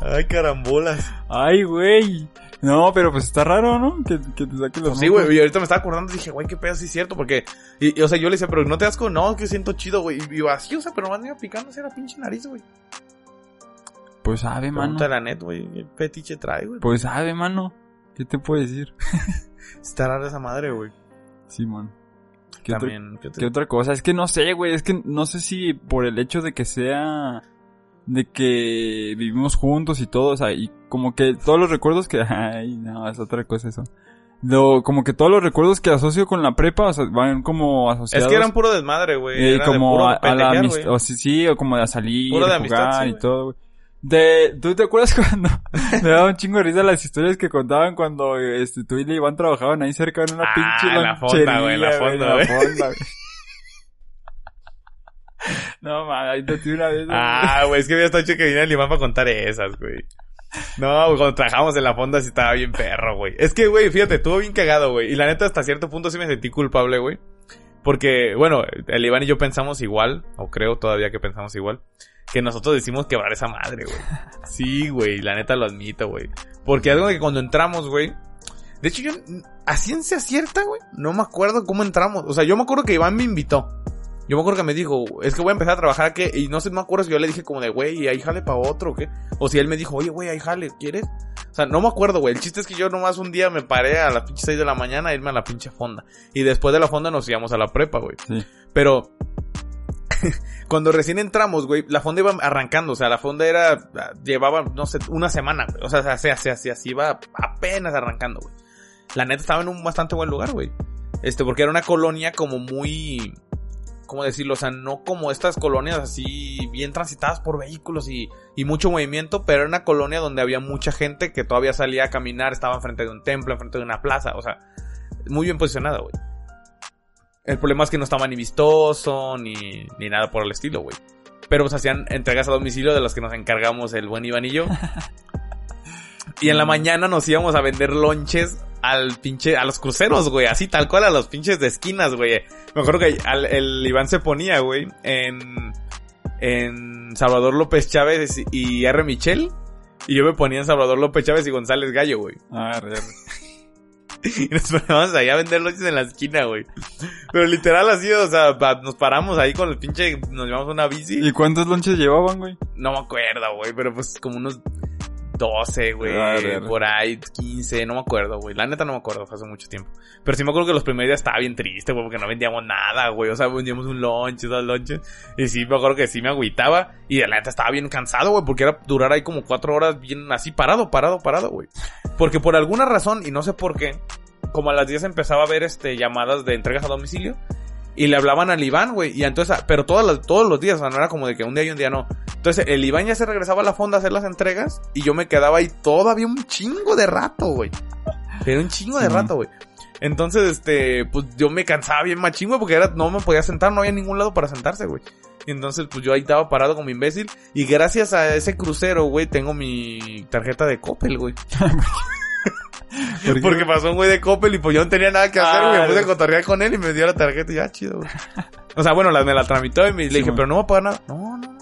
Ay, carambolas. Ay, güey. No, pero pues está raro, ¿no? Que, que te saquen los Pues sí, güey, y ahorita me estaba acordando y dije, güey, qué pedo, sí es cierto, porque, y, y, o sea, yo le decía, pero no te das asco, no, que siento chido, güey, y así, o sea, pero más me iba picándose la pinche nariz, güey. Pues sabe, mano. La net, güey, qué fetiche trae, güey. Pues sabe, mano. ¿Qué te puedo decir? Está rara esa madre, güey. Simón. ¿Qué, otra- También, ¿qué, te- ¿Qué otra cosa? Es que no sé, güey. Es que no sé si por el hecho de que sea... De que vivimos juntos y todo, o sea, y como que todos los recuerdos que... Ay, no, es otra cosa eso. Lo, como que todos los recuerdos que asocio con la prepa, o sea, van como asociados... Es que eran puro desmadre, güey. eh, de como puro a, a la amistad, o sí, sí, o como de salir, de de amistad, jugar sí, y todo, güey. De, ¿tú te acuerdas cuando me daba un chingo de risa las historias que contaban cuando este, tú y el Iván trabajaban ahí cerca en una Ah, pinche la fonda, güey, la fonda, güey. No, mames, ahí te una vez. Ah, güey, es que había estado hecho que viniera el imán para contar esas, güey. No, güey, cuando trabajamos en la fonda sí estaba bien perro, güey. Es que, güey, fíjate, estuvo bien cagado, güey. Y la neta, hasta cierto punto sí me sentí culpable, güey. Porque, bueno, el Iván y yo pensamos igual, o creo todavía que pensamos igual, que nosotros decimos quebrar esa madre, güey. Sí, güey, la neta lo admito, güey. Porque algo que cuando entramos, güey. De hecho, yo, a ciencia cierta, güey, no me acuerdo cómo entramos. O sea, yo me acuerdo que Iván me invitó. Yo me acuerdo que me dijo, es que voy a empezar a trabajar aquí. Y no sé, no me acuerdo si yo le dije como de, güey, ahí jale para otro o qué. O si él me dijo, oye, güey, ahí jale, ¿quieres? O sea, no me acuerdo, güey. El chiste es que yo nomás un día me paré a las pinche 6 de la mañana a irme a la pinche fonda. Y después de la fonda nos íbamos a la prepa, güey. Sí. Pero cuando recién entramos, güey, la fonda iba arrancando, o sea, la fonda era, llevaba, no sé, una semana, güey. O sea, así, así, así, así, iba apenas arrancando, güey. La neta estaba en un bastante buen lugar, güey. Este, porque era una colonia como muy, ¿cómo decirlo? O sea, no como estas colonias así bien transitadas por vehículos y, y mucho movimiento, pero era una colonia donde había mucha gente que todavía salía a caminar, estaba enfrente de un templo, enfrente de una plaza, o sea, muy bien posicionada, güey. El problema es que no estaba ni vistoso, ni, ni nada por el estilo, güey. Pero pues hacían entregas a domicilio de las que nos encargamos el buen Iván y yo. y en la mañana nos íbamos a vender lonches al pinche, a los cruceros, güey, así tal cual a los pinches de esquinas, güey. Me acuerdo que al- el Iván se ponía, güey, en, en Salvador López Chávez y R. Michel. Y yo me ponía en Salvador López Chávez y González Gallo, güey. Ah. Y nos poníamos ahí a vender lonches en la esquina, güey. Pero literal así, o sea, nos paramos ahí con el pinche, nos llevamos una bici. ¿Y cuántos lonches llevaban, güey? No me acuerdo, güey, pero pues como unos 12, güey, Ah, por ahí, 15, no me acuerdo, güey. La neta no me acuerdo, fue hace mucho tiempo. Pero sí me acuerdo que los primeros días estaba bien triste, güey, porque no vendíamos nada, güey. O sea, vendíamos un lunch, dos lunches. Y sí, me acuerdo que sí me agüitaba. Y la neta estaba bien cansado, güey, porque era durar ahí como cuatro horas bien así parado, parado, parado, güey. Porque por alguna razón, y no sé por qué, como a las 10 empezaba a ver este llamadas de entregas a domicilio. Y le hablaban al Iván, güey. Y entonces, pero todos los, todos los días, o sea, no era como de que un día y un día no. Entonces, el Iván ya se regresaba a la fonda a hacer las entregas. Y yo me quedaba ahí todavía un chingo de rato, güey. Pero un chingo de rato, güey. Entonces, este, pues yo me cansaba bien machín, güey, porque era, no me podía sentar, no había ningún lado para sentarse, güey. Y entonces, pues yo ahí estaba parado como imbécil. Y gracias a ese crucero, güey, tengo mi tarjeta de Coppel, güey. Porque pasó un güey de Coppel y pues yo no tenía nada que hacer, Ah, güey. Me puse a no. cotorrear con él y me dio la tarjeta y ya, chido, güey. O sea, bueno, la, me la tramitó y me, le dije, pero no voy a pagar nada. No, no, no.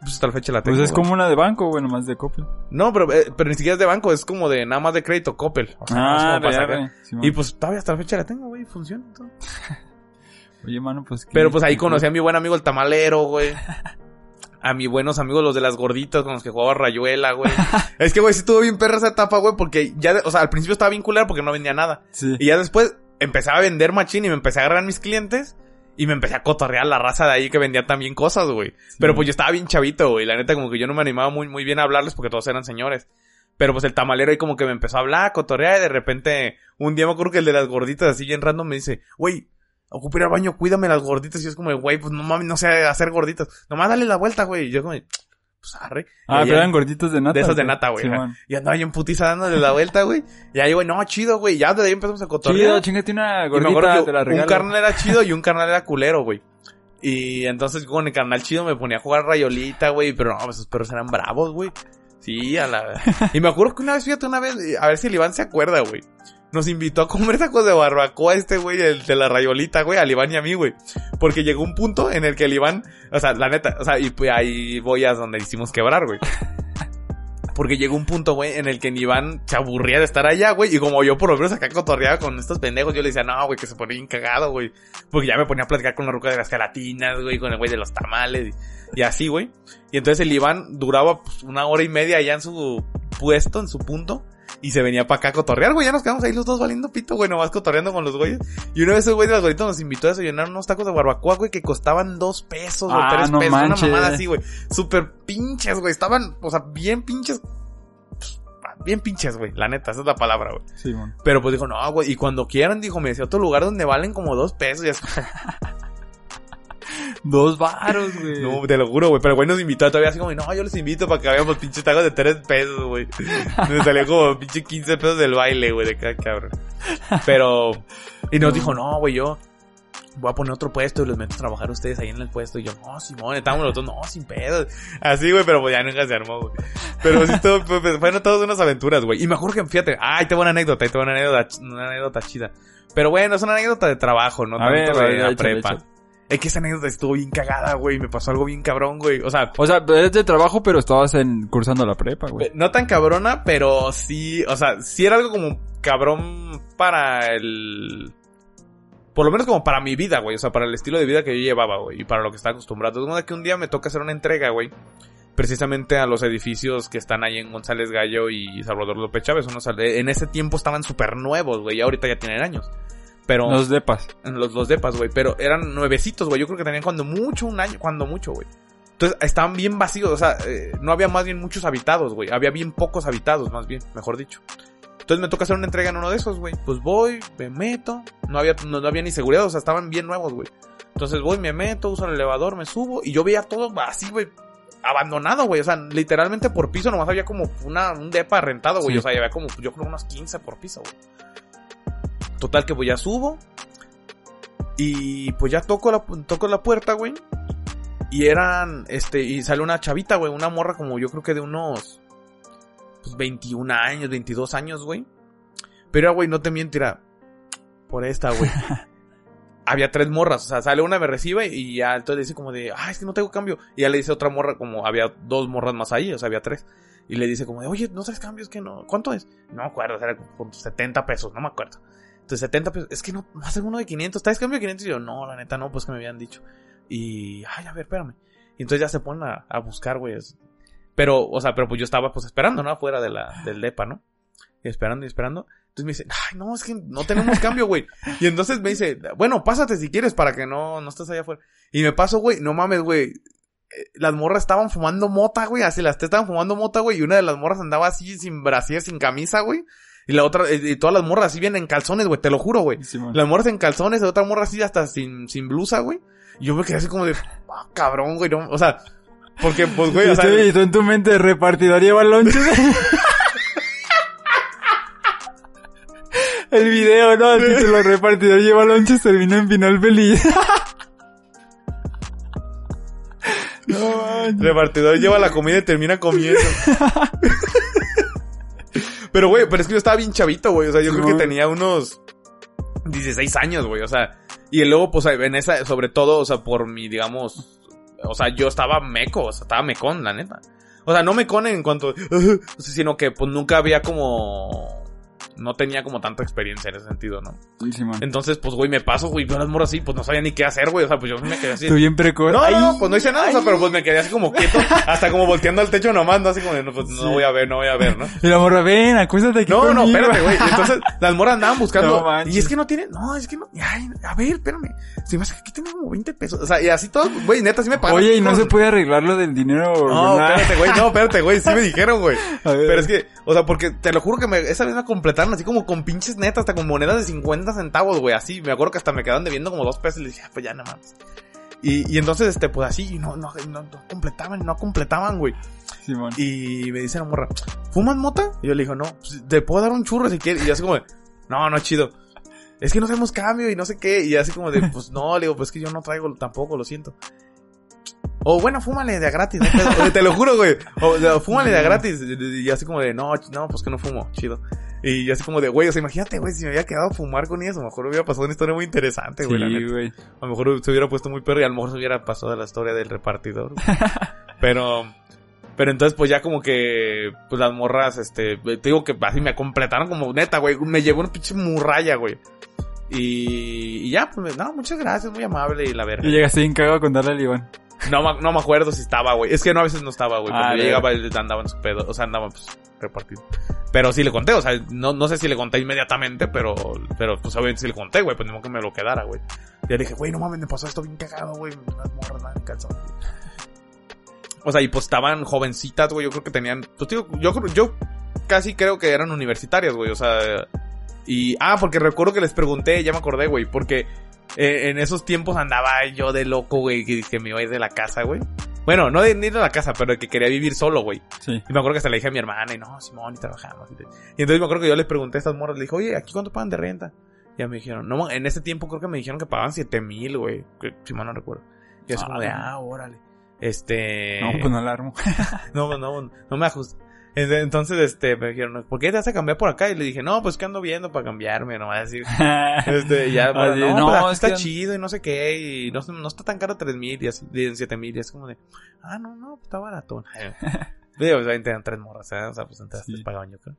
Pues hasta la fecha la tengo. Pues es güey. como una de banco, güey, nomás de Coppel. No, pero, eh, pero ni siquiera es de banco, es como de nada más de crédito Coppel. O sea, no es Ah, como para re, sacar. re. Sí, Y pues todavía hasta la fecha la tengo, güey, funciona. todo. Oye, mano, pues... ¿qué- Pero pues ahí conocí a mi buen amigo el tamalero, güey. A mis buenos amigos los de las gorditas con los que jugaba Rayuela, güey. es que, güey, sí estuvo bien perra esa etapa, güey, porque ya, o sea, al principio estaba bien culero porque no vendía nada. Sí. Y ya después empecé a vender machín y me empecé a agarrar mis clientes. Y me empecé a cotorrear la raza de ahí que vendía también cosas, güey. Pero pues yo estaba bien chavito, güey. La neta como que yo no me animaba muy, muy bien a hablarles porque todos eran señores. Pero pues el tamalero ahí como que me empezó a hablar, a cotorrear y de repente un día me acuerdo que el de las gorditas así bien random me dice, güey, ocupa ir al baño, cuídame las gorditas. Y es como, güey, pues no mames, no sé hacer gorditas. Nomás dale la vuelta, güey. Y yo como, pues arre. Ah, pero eran gorditos de nata. de esas ¿o de nata, güey. Sí, y andaba yo en putiza dándole la vuelta, güey. Y ahí, güey, no, chido, güey. Ya desde ahí empezamos a cotorrear. Chido, chingate una acuerdo gordita, que te la un regalo. carnal era chido y un carnal era culero, güey. Y entonces con el carnal chido me ponía a jugar rayolita, güey. Pero no, esos perros eran bravos, güey. Sí, a la... Y me acuerdo que una vez, fíjate, una vez, a ver si el Iván se acuerda, güey. Nos invitó a comer tacos de barbacoa este güey, el de la rayolita, güey, al Iván y a mí, güey. Porque llegó un punto en el que el Iván, o sea, la neta, o sea, y pues ahí voy a donde hicimos quebrar, güey. Porque llegó un punto, güey, en el que Iván se aburría de estar allá, güey. Y como yo por lo menos acá cotorreaba con estos pendejos, yo le decía, no, güey, que se ponía bien cagado, güey. Porque ya me ponía a platicar con la ruca de las gelatinas, güey, con el güey de los tamales. Y, y así, güey. Y entonces el Iván duraba pues, una hora y media allá en su puesto, en su punto. Y se venía para acá a cotorrear, güey. Ya nos quedamos ahí los dos valiendo pito, güey. Nomás cotorreando con los güeyes. Y una vez el güey de las gorditas nos invitó a desayunar unos tacos de barbacoa, güey, que costaban dos pesos Ah, o tres no pesos. manches. Una mamada así, güey. Súper pinches, güey. Estaban, o sea, bien pinches. Bien pinches, güey. La neta, esa es la palabra, güey. Sí, man. Pero pues dijo, no, güey. Y cuando quieran, dijo, me decía otro lugar donde valen como dos pesos. Y es Dos varos, güey. No, te lo juro, güey. Pero el güey nos invitó todavía así como, no, yo les invito para que veamos pinches tacos de tres pesos, güey. Nos salió como pinche 15 pesos del baile, güey, de cada cabrón. Pero, y nos dijo, no, güey, yo voy a poner otro puesto y los meto a trabajar ustedes ahí en el puesto. Y yo, no, Simón, estábamos los dos, no, sin pedos. Así, güey, pero pues ya nunca se armó, güey. Pero sí, todo, pues, pues, fueron todas unas aventuras, güey. Y me acuerdo que, fíjate, ahí te voy una anécdota, ahí te voy una anécdota, una anécdota chida. Pero bueno, es una anécdota de trabajo, no A ver, tanto a de ver, la prepa. Es que esa anécdota estuvo bien cagada, güey. Me pasó algo bien cabrón, güey. O sea, O sea, es de trabajo, pero estabas en, cursando la prepa, güey. no tan cabrona, pero sí, o sea, sí era algo como cabrón para el... Por lo menos como para mi vida, güey. O sea, para el estilo de vida que yo llevaba, güey. Y para lo que estaba acostumbrado. De modo que un día me toca hacer una entrega, güey. Precisamente a los edificios que están ahí en González Gallo y Salvador López Chávez. Unos, en ese tiempo estaban súper nuevos, güey. Y ahorita ya tienen años. Pero... Los depas. En los, los depas, güey. Pero eran nuevecitos, güey. Yo creo que tenían cuando mucho, un año, cuando mucho, güey. Entonces estaban bien vacíos, o sea, eh, no había más bien muchos habitados, güey. Había bien pocos habitados, más bien, mejor dicho. Entonces me toca hacer una entrega en uno de esos, güey. Pues voy, me meto. No había, no, no había ni seguridad, o sea, estaban bien nuevos, güey. Entonces voy, me meto, uso el elevador, me subo y yo veía todo así, güey. Abandonado, güey. O sea, literalmente por piso nomás había como una, un depa rentado, güey. Sí. O sea, había como, yo creo, unos 15 por piso, güey. Total que pues ya subo. Y pues ya toco la, toco la puerta, güey. Y eran, este, y sale una chavita, güey. Una morra como yo creo que de unos, pues 21 años, 22 años, güey. Pero, güey, no te miento, era por esta, güey. Había tres morras, o sea, sale una, me recibe y ya entonces le dice como de, ah, es que no tengo cambio. Y ya le dice otra morra, como había dos morras más ahí, o sea, había tres. Y le dice como de, oye, ¿no traes cambios? que no? ¿Cuánto es? No me acuerdo, era como 70 pesos, no me acuerdo. Entonces, 70 pesos, es que no, va a uno de 500, ¿traes cambio de 500? Y yo, no, la neta no, pues que me habían dicho. Y, ay, a ver, espérame. Y entonces ya se ponen a, buscar, güey. Pero, o sea, pero pues yo estaba pues esperando, ¿no? Afuera de la, del depa, ¿no? Esperando y esperando. Entonces me dice, ay, no, es que no tenemos cambio, güey. Y entonces me dice, bueno, pásate si quieres para que no, no estés allá afuera. Y me paso, güey, no mames, güey. Eh, Las morras estaban fumando mota, güey. Así las tres estaban fumando mota, güey. Y una de las morras andaba así sin brasier, sin camisa, güey. Y la otra, y todas las morras así vienen en calzones, güey. Te lo juro, güey. Las morras en calzones, la otra morra así hasta sin, sin blusa, güey. Y yo me quedé así como de, ah, cabrón, güey. No, o sea, porque, pues, güey, o sea, y tú en tu mente, repartidor lleva lonches. El video, ¿no? El título, repartidor lleva lonches, termina en final feliz. no repartidor lleva la comida y termina comiendo. pero, güey, pero es que yo estaba bien chavito, güey. O sea, yo creo que tenía unos 16 años, güey. O sea, y luego, pues, en esa, sobre todo, o sea, por mi, digamos, o sea, yo estaba meco, o sea, estaba mecón, la neta. O sea, no mecón en cuanto, sino que, pues, nunca había como, no tenía como tanta experiencia en ese sentido, ¿no? Simón. Entonces, pues, güey, me paso, güey, veo las morras así, pues no sabía ni qué hacer, güey. O sea, pues yo me quedé así. Tú bien precoz. No, Ay, no, no, pues no hice nada, o sea, pero pues me quedé así como quieto, hasta como volteando al techo nomás, no así como de, no, pues Sí. no voy a ver, no voy a ver, ¿no? Y la morra, ven, acuéstate aquí No, no, conmigo. espérate, güey. Entonces, las morras andaban buscando. No y es que no tiene, no, es que no, ay, a ver, espérame. Se me hace que aquí tengo como 20 pesos. O sea, y así todo, güey, neta, sí me pagaron. Oye, ¿y no con- se puede arreglar lo del dinero? No, Nada. espérate, güey, no, espérate, güey, sí me dijeron, güey. A ver. Pero es que, o sea, porque te lo juro que me, esa vez me completaron así como con pinches netas, hasta con monedas de 50 centavos, güey, así. Me acuerdo que hasta me quedaron debiendo como dos pesos y le dije, ah, pues ya nada más. Y, y entonces, este, pues así, y no, no, no, no completaban, no completaban, güey. Simón. Y me dice la morra, ¿fumas mota? Y yo le digo, no, pues, te puedo dar un churro si quieres. Y yo así como, de, no, no, chido. Es que no hacemos cambio y no sé qué. Y así como de, pues no, le digo, pues que yo no traigo tampoco, lo siento. O bueno, fúmale de a gratis, no te lo juro, güey. O sea, fúmale de a gratis. Y así como de, no, no, pues que no fumo, chido. Y así como de, güey, o sea, imagínate, güey, si me había quedado a fumar con eso, a lo mejor hubiera pasado una historia muy interesante, güey, Sí. A lo mejor se hubiera puesto muy perro y a lo mejor se hubiera pasado la historia del repartidor. pero, pero entonces pues ya como que, pues las morras, este, te digo que así me completaron como neta, güey. Me llegó una pinche murraya, güey. Y, y ya, pues, no, muchas gracias, muy amable y la verga. Y llegaste bien cagado a contarle al Iván. No, me- no me acuerdo si estaba, güey. Es que no, a veces no estaba, güey. Ah, Cuando yo de llegaba, él andaba en su pedo. O sea, andaba, pues, repartido. Pero sí le conté, o sea, no, no sé si le conté inmediatamente, pero, pero, pues, obviamente sí le conté, güey. Pues, ni modo que me lo quedara, güey. Y le dije, güey, no mames, me pasó esto bien cagado, güey. Unas morras güey. O sea, y pues estaban jovencitas, güey. Yo creo que tenían, pues, digo, yo yo casi creo que eran universitarias, güey. O sea, y, ah, porque recuerdo que les pregunté, ya me acordé, güey, porque eh, en esos tiempos andaba yo de loco, güey, que, que me iba a ir de la casa, güey. Bueno, no de ni de la casa, pero de que quería vivir solo, güey. Sí. Y me acuerdo que se le dije a mi hermana, y no, Simón, y trabajamos. Y, entonces me acuerdo que yo les pregunté a estas morras, le dije, oye, ¿aquí cuánto pagan de renta? Y ya me dijeron, no, en ese tiempo creo que me dijeron que pagaban siete mil, güey. que Si mal no recuerdo. Y yo así como de, Ah. ah, órale. Este... No, pues no la armo. No, no, no me ajusta. Entonces, este, me dijeron, ¿por qué te vas a cambiar por acá? Y le dije, no, pues que ando viendo para cambiarme, no así. Este, ya, no, no, pues, está que- chido y no sé qué, y no, no está tan caro tres mil y así, siete mil, y es como de, ah, no, no, pues está baratón. Digo, obviamente eran tres morras, ¿eh? o sea, pues entonces Sí. pagaban yo creo.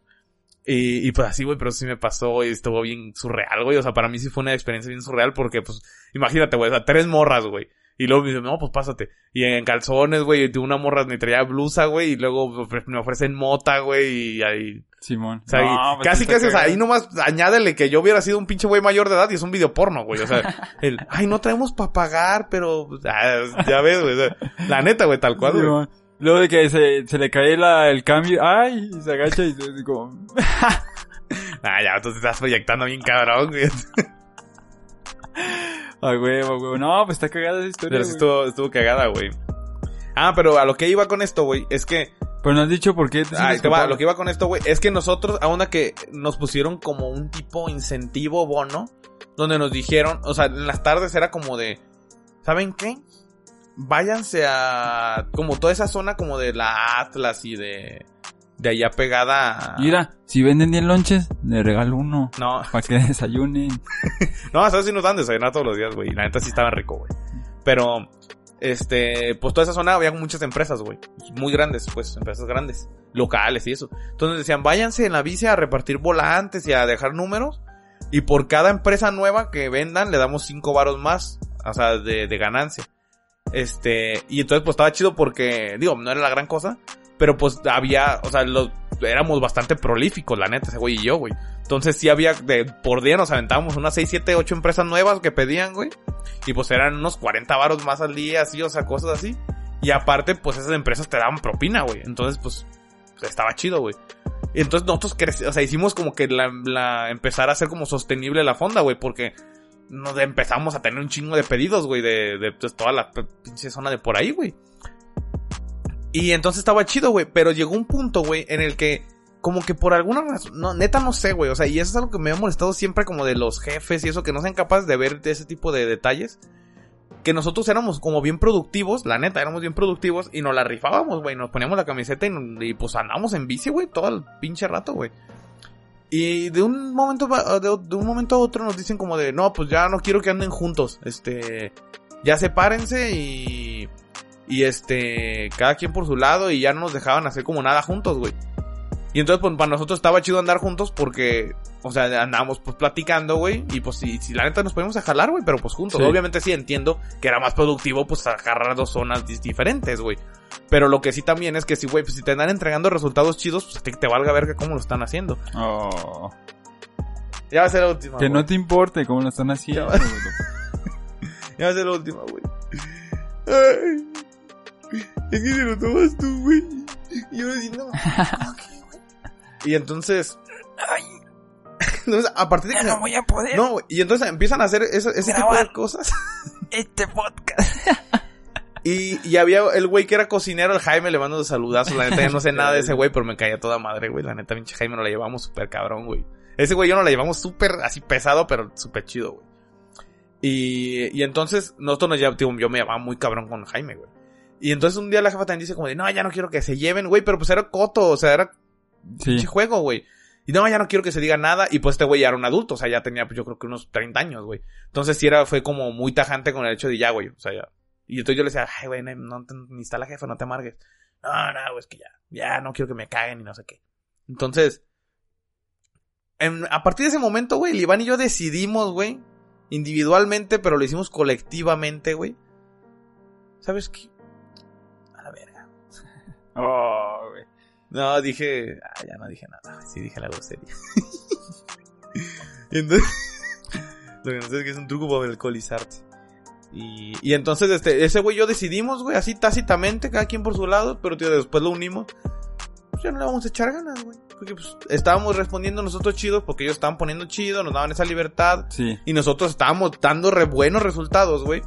Y, y pues así, güey, pero sí me pasó y estuvo bien surreal, güey, o sea, para mí sí fue una experiencia bien surreal porque, pues, imagínate, güey, o sea, tres morras, güey. Y luego me dice, no, pues pásate. Y en calzones, güey, y una morra me traía blusa, güey, y luego me ofre- me ofrecen mota, güey, y ahí... Simón. O sea, No, pues casi, casi, o sea, ahí nomás añádele que yo hubiera sido un pinche güey mayor de edad y es un video porno, güey. O sea, el, ay, no traemos para pagar, pero, pues, ah, ya ves, güey. o sea, la neta, güey, tal cual, güey. Luego de que se, se le cae la, el cambio, ay, y se agacha y se- como... Ah, ya, entonces estás proyectando bien cabrón, güey. Ay, huevo, huevo. No, pues está cagada esa historia, Pero sí güey. estuvo, estuvo cagada, güey. Ah, pero a lo que iba con esto, güey, es que Pero no has dicho por qué te va, culpable. lo que iba con esto, güey, es que nosotros, a una que nos pusieron como un tipo incentivo bono, donde nos dijeron, o sea, en las tardes era como de, ¿saben qué? Váyanse a, como toda esa zona como de la Atlas y de, de allá pegada a... Mira, si venden 10 lonches, le regalo uno. No, Para que desayunen. no, sabes si nos dan desayunar todos los días, güey, y la neta sí estaba rico, güey. Pero, este, pues toda esa zona había muchas empresas, güey, muy grandes, pues, empresas grandes, locales y eso. Entonces decían, váyanse en la bici a repartir volantes y a dejar números. Y por cada empresa nueva que vendan, le damos cinco varos más. O sea, de, de ganancia. Este, y entonces pues estaba chido porque, digo, no era la gran cosa. Pero pues había, o sea, los, éramos bastante prolíficos, la neta, ese güey y yo, güey. Entonces sí había, de, por día nos aventábamos unas 6, 7, 8 empresas nuevas que pedían, güey. Y pues eran unos 40 varos más al día, así, o sea, cosas así. Y aparte, pues esas empresas te daban propina, güey. Entonces, pues, estaba chido, güey. Entonces nosotros o sea, hicimos como que la, la, empezar a hacer como sostenible la fonda, güey, porque nos empezamos a tener un chingo de pedidos, güey, de, de pues, toda la pinche zona de por ahí, güey. Y entonces estaba chido, güey, pero llegó un punto, güey, en el que como que por alguna razón, no, neta no sé, güey, o sea, y eso es algo que me ha molestado siempre como de los jefes y eso, que no sean capaces de ver ese tipo de detalles. Que nosotros éramos como bien productivos, la neta, éramos bien productivos y nos la rifábamos, güey, nos poníamos la camiseta y, pues andábamos en bici, güey, todo el pinche rato, güey. Y de un momento va- de, de un momento a otro nos dicen como de, no, pues ya no quiero que anden juntos, este, ya sepárense y y este, cada quien por su lado y ya no nos dejaban hacer como nada juntos, güey. Y entonces, pues para nosotros estaba chido andar juntos porque, o sea, andábamos pues platicando, güey. Y pues si, si la neta nos ponemos a jalar, güey, pero pues juntos. Sí. Obviamente sí entiendo que era más productivo pues agarrar dos zonas diferentes, güey. Pero lo que sí también es que si, güey, pues si te andan entregando resultados chidos, pues a ti te valga ver cómo lo están haciendo. Oh. Ya va a ser la última. Que no te importe cómo lo están haciendo. Ya va. Ya va a ser la última, güey. Ay. Es que se lo tomas tú, güey. Y yo así, no. ok, güey. Y entonces. Entonces, a partir de que. voy a poder No. Y entonces empiezan a hacer ese, ese tipo de cosas. este podcast. Y, y había el güey que era cocinero, el Jaime, le mando saludazos. La neta, ya no sé nada de ese güey, pero me caía toda madre, güey. La neta, pinche Jaime nos la llevamos súper cabrón, güey. Ese güey yo no la llevamos súper así pesado, pero súper chido, güey. Y, y entonces, nosotros nos llevamos, yo me llevaba muy cabrón con Jaime, güey. Y entonces un día la jefa también dice como de, no, ya no quiero que se lleven, güey, pero pues era coto, o sea, era Sí. pinche juego, güey. Y no, ya no quiero que se diga nada. Y pues este güey ya era un adulto, o sea, ya tenía, pues yo creo que unos 30 años, güey. Entonces sí era, fue como muy tajante con el hecho de ya, güey, o sea, ya. Y entonces yo le decía, ay, güey, no, ni está la jefa, no te amargues. No, no, güey, es que ya, ya no quiero que me caguen y no sé qué. Entonces, en- a partir de ese momento, güey, el Iván y yo decidimos, güey, individualmente, pero lo hicimos colectivamente, güey. ¿Sabes qué? Oh, güey. No, dije. Ah, ya no dije nada. Sí, dije la grosería. entonces. lo que no sé es que es un truco para alcoholizarte. Y, y entonces, este, ese güey yo decidimos, güey, así tácitamente, cada quien por su lado, pero tío, después lo unimos. Pues ya no le vamos a echar ganas, güey. Porque pues estábamos respondiendo nosotros chidos, porque ellos estaban poniendo chido, nos daban esa libertad. Sí. Y nosotros estábamos dando re buenos resultados, güey.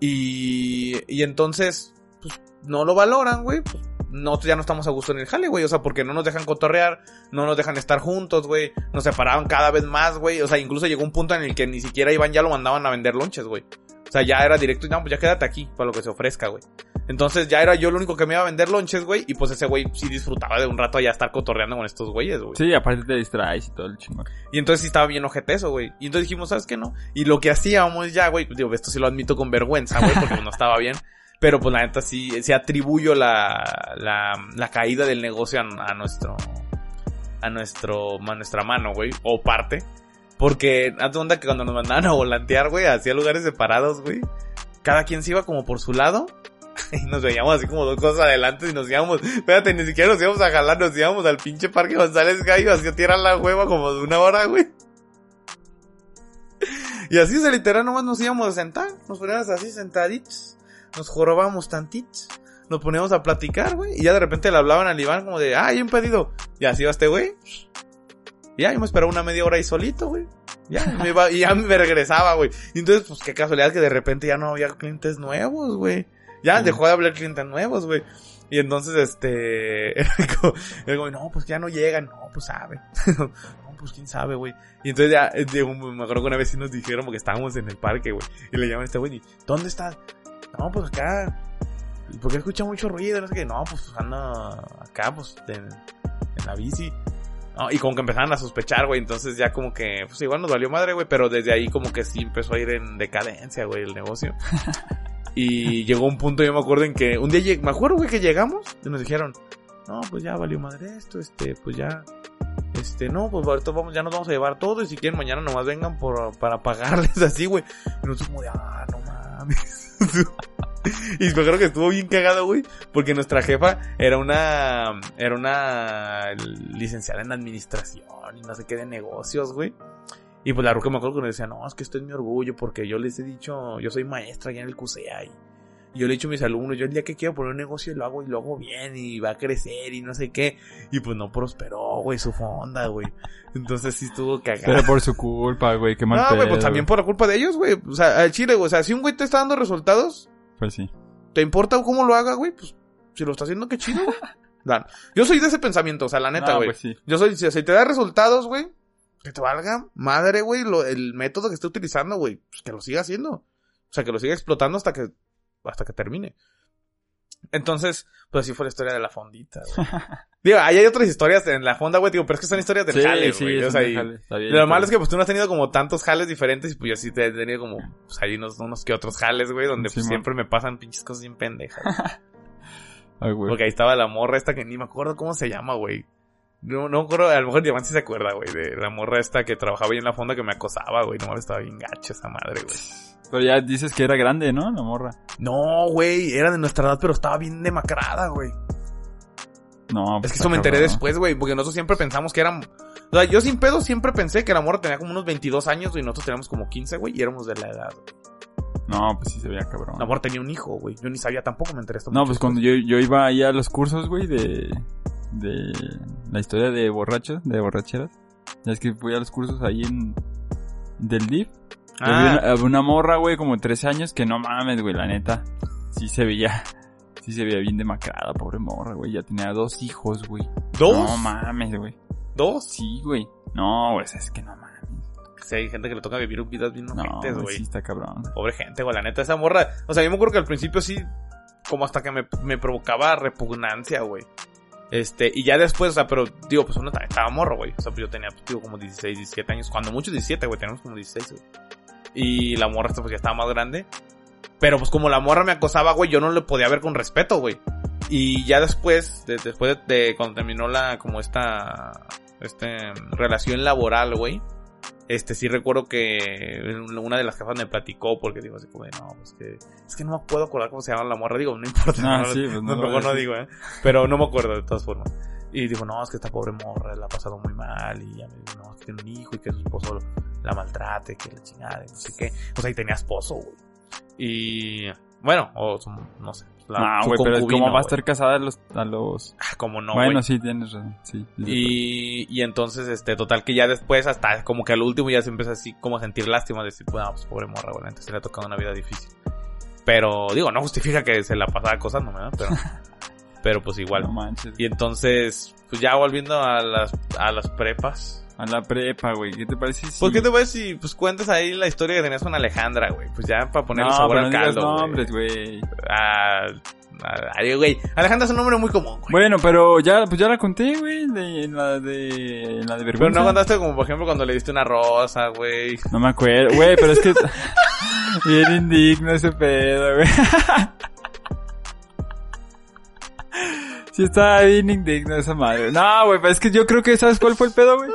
Y, y entonces, pues, no lo valoran, güey. Pues, nosotros ya no estamos a gusto en el jale, güey. O sea, porque no nos dejan cotorrear, no nos dejan estar juntos, güey. Nos separaban cada vez más, güey. O sea, incluso llegó un punto en el que ni siquiera Iván ya lo mandaban a vender lonches, güey. O sea, ya era directo y no, pues ya quédate aquí para lo que se ofrezca, güey. Entonces ya era yo el único que me iba a vender lonches, güey. Y pues ese güey sí disfrutaba de un rato allá estar cotorreando con estos güeyes, güey. Sí, aparte te distraes y todo el chingón. Y entonces sí estaba bien ojete eso, güey. Y entonces dijimos, ¿sabes qué no? Y lo que hacíamos ya, güey, digo, esto sí lo admito con vergüenza, güey, porque no estaba bien. Pero pues la neta sí, sí atribuyo la, la, la caída del negocio a, nuestro, a nuestro, a nuestra mano, güey, o parte. Porque, haz onda que cuando nos mandaban a volantear, güey, hacia lugares separados, güey, cada quien se iba como por su lado. Y nos veíamos así como dos cosas adelante y nos íbamos, espérate, ni siquiera nos íbamos a jalar, nos íbamos al pinche parque González Gallo, así a tirar la hueva como de una hora, güey. Y así, o sea, literal, nomás nos íbamos a sentar, nos poníamos así sentaditos, nos jorobábamos tantitos, nos poníamos a platicar, güey, y ya de repente le hablaban al Iván como de, ah, hay un pedido, y así iba este güey. Ya, yo me esperaba una media hora ahí solito, güey. Ya, me iba, y ya me regresaba, güey. Y entonces, pues qué casualidad que de repente ya no había clientes nuevos, güey. Ya Sí. dejó de hablar clientes nuevos, güey. Y entonces, este, como, no, pues ya no llegan, no, pues sabe. no, pues quién sabe, güey. Y entonces ya, eh, digo, me acuerdo que una vez sí nos dijeron porque estábamos en el parque, güey. Y le llaman a este güey, y, ¿dónde estás? No, pues acá. ¿Y por qué escucha mucho ruido? No sé qué. No, pues ando acá, pues, en, en la bici. No, y como que empezaron a sospechar, güey. Entonces ya como que, pues igual nos valió madre, güey. Pero desde ahí como que sí empezó a ir en decadencia, güey, el negocio. Y llegó un punto, yo me acuerdo en que un día, me acuerdo, güey, que llegamos y nos dijeron, no, pues ya valió madre esto, este, pues ya, este, no, pues ahorita vamos, ya nos vamos a llevar todo y si quieren mañana nomás vengan por, para pagarles así, güey. Y nosotros como de, ah, no mames. y me acuerdo que estuvo bien cagado, güey, porque nuestra jefa era una, era una licenciada en administración y no sé qué de negocios, güey. Y pues la ruca me acuerdo que nos decía, no, es que esto es mi orgullo, porque yo les he dicho, yo soy maestra allá en el CUSEA y, y yo le he dicho a mis alumnos, yo el día que quiero poner un negocio lo hago y lo hago bien y va a crecer y no sé qué. Y pues no prosperó, güey, su fonda, güey. Entonces sí estuvo cagado. Pero por su culpa, güey, qué mal no, güey, pues también por la culpa de ellos, güey. O sea, al chile, güey. O sea, si un güey te está dando resultados, Pues sí. ¿te importa cómo lo haga, güey? Pues si lo está haciendo, qué chido. Dan. Yo soy de ese pensamiento, o sea, la neta, No, güey. pues sí. Yo soy, si, te da resultados, güey, que te valga madre, güey, el método que esté utilizando, güey, pues que lo siga haciendo. O sea, que lo siga explotando hasta que, hasta que termine. Entonces, pues así fue la historia de la fondita, güey. Digo, ahí hay otras historias en la fonda, güey, digo, pero es que son historias del Sí, jale, sí, güey. es o un sea, y- jale, está bien, lo malo es que pues tú no has tenido como tantos jales diferentes y pues yo sí te he tenido como, pues hay unos, unos que otros jales, güey, donde pues siempre me pasan pinches cosas bien pendejas. güey. Ay, güey. Porque ahí estaba la morra esta que ni me acuerdo cómo se llama, güey. No, no me acuerdo, a lo mejor Diamante se acuerda, güey, de la morra esta que trabajaba ahí en la fonda que me acosaba, güey. No, estaba bien gacha esa madre, güey. Pero ya dices que era grande, ¿no? La morra. No, güey, era de nuestra edad, pero estaba bien demacrada, güey. No, Es pues que está eso me enteré cabrón. después, güey, porque nosotros siempre pensamos que eran... O sea, yo sin pedo siempre pensé que la morra tenía como unos 22 años y nosotros teníamos como 15, güey, y éramos de la edad. güey. No, pues sí se veía cabrón. La morra tenía un hijo, güey. Yo ni sabía tampoco, me enteré esto. No, pues cuando yo, yo iba ahí a los cursos, güey, de, de la historia de borrachos, de borracheras. Ya es que fui a los cursos ahí en, del DIF. Y Había, una, Ah, una morra, güey, como de 13 años que no mames, güey, la neta. Sí se veía, sí se veía bien demacrada, pobre morra, güey. Ya tenía dos hijos, güey. ¿dos? No mames, güey. ¿Dos? Sí, güey. No, güey, es que no mames. Sí, hay gente que le toca vivir vidas bien No, ojetes, güey, güey. sí está cabrón. Pobre gente, güey. La neta, esa morra. O sea, yo me acuerdo que al principio sí, como hasta que me, me provocaba repugnancia, güey. Este, y ya después, o sea, pero digo, pues uno también estaba morro, güey. O sea, pues yo tenía, pues, digo, como 16, 17 años. Cuando mucho 17, güey, tenemos como 16, güey. Y la morra, esta, pues ya estaba más grande. Pero pues como la morra me acosaba, güey, yo no le podía ver con respeto, güey. Y ya después, de- después de, de cuando terminó la, como esta, este, relación laboral, güey. Este, sí recuerdo que una de las jefas me platicó porque digo así como de, no, pues que, es que no me puedo acordar cómo se llama la morra, digo, no importa. Ah, no, sí, pues no, no, no digo, eh. Pero no me acuerdo de todas formas. Y digo, no, es que esta pobre morra la ha pasado muy mal y ya me dijo, no, es que tiene un hijo y que su esposo la maltrate, que la chingada, no sé qué. O sea, y tenía esposo, güey. Y, bueno, o su- no sé. la- No, su güey, pero ¿cómo va a estar casada a los... A los... Ah, como no, bueno, sí, tienes razón, sí. Y, y entonces, este, total que ya después, hasta como que al último ya se empieza así como a sentir lástima, decir, bueno, pues pobre morra, güey, entonces le ha tocado una vida difícil. Pero, digo, no justifica que se la pasara acosando, ¿verdad? Pero, pero pues igual. No manches. Y entonces, pues ya volviendo a las, a las prepas. A la prepa, güey, ¿qué te parece si... Pues, ¿qué te parece si, pues, cuentas ahí la historia que tenías con Alejandra, güey? Pues ya para ponerle no, sabor pero no al digas caldo, nombres, güey. Ah, ah, ay, güey. Alejandra es un nombre muy común, güey. Bueno, pero ya, pues ya la conté, güey, de, en la de, en la de Pero vergüenza. no contaste como, por ejemplo, cuando le diste una rosa, güey. No me acuerdo, güey, pero es que... bien indigno ese pedo, güey. sí estaba bien indigno esa madre. No, güey, pero es que yo creo que, ¿sabes cuál fue el pedo, güey?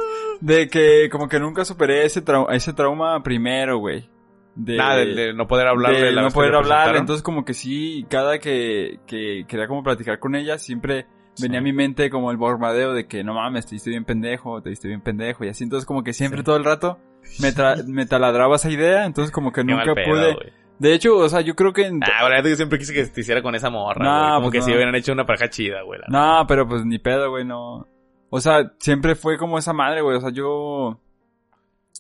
De que como que nunca superé ese, trau- ese trauma primero, güey. de, Nada, de, de no poder hablarle. de la no que poder hablar. Entonces como que sí, cada que, que quería como platicar con ella, siempre venía a mi mente como el bombardeo de que no mames, te diste bien pendejo, te diste bien pendejo y así. Entonces como que siempre Sí. todo el rato me, tra- me taladraba esa idea, entonces como que Qué nunca pedo, pude. De hecho, o sea, yo creo que... Ah, la verdad, yo siempre quise que te hiciera con esa morra, güey. Como pues que si hubieran hecho una pareja chida, güey. No, pero pues ni pedo, güey, no. O sea, siempre fue como esa madre, güey. O sea, yo...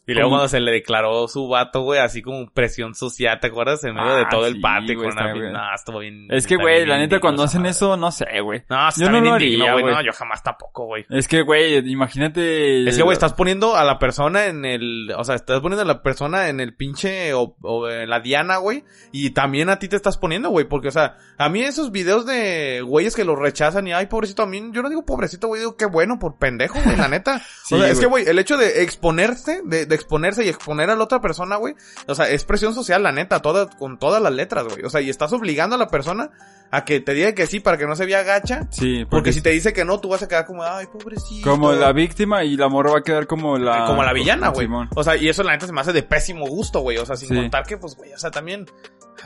Y luego ¿Cómo? cuando se le declaró su vato, güey, así como presión social, ¿te acuerdas? En medio de Ah, todo sí, el patio güey, una... bien. No, estuvo bien... Es que, güey, la neta, cuando hacen eso, no sé, güey. No, Yo no lo haría, güey. No, yo jamás tampoco, güey. Es que, güey, imagínate... Es que, güey, estás poniendo a la persona en el... O sea, estás poniendo a la persona en el pinche... O, o en la diana, güey. Y también a ti te estás poniendo, güey. Porque, o sea, a mí esos videos de güeyes que los rechazan y, ay, pobrecito, a mí... Yo no digo pobrecito, güey. Digo, qué bueno por pendejo, güey, la neta. Sí, o sea, es que, güey, el hecho de exponerse, de, de exponerse y exponer a la otra persona, güey. O sea, es presión social, la neta, toda, con todas las letras, güey. O sea, y estás obligando a la persona a que te diga que sí para que no se vea gacha. Sí, porque, Porque si te dice que no, tú vas a quedar como, ay, pobrecito. Como la víctima y la morra va a quedar como la... como la villana, güey. O sea, y eso la neta se me hace de pésimo gusto, güey. O sea, sin Sí. contar que, pues, güey, o sea, también.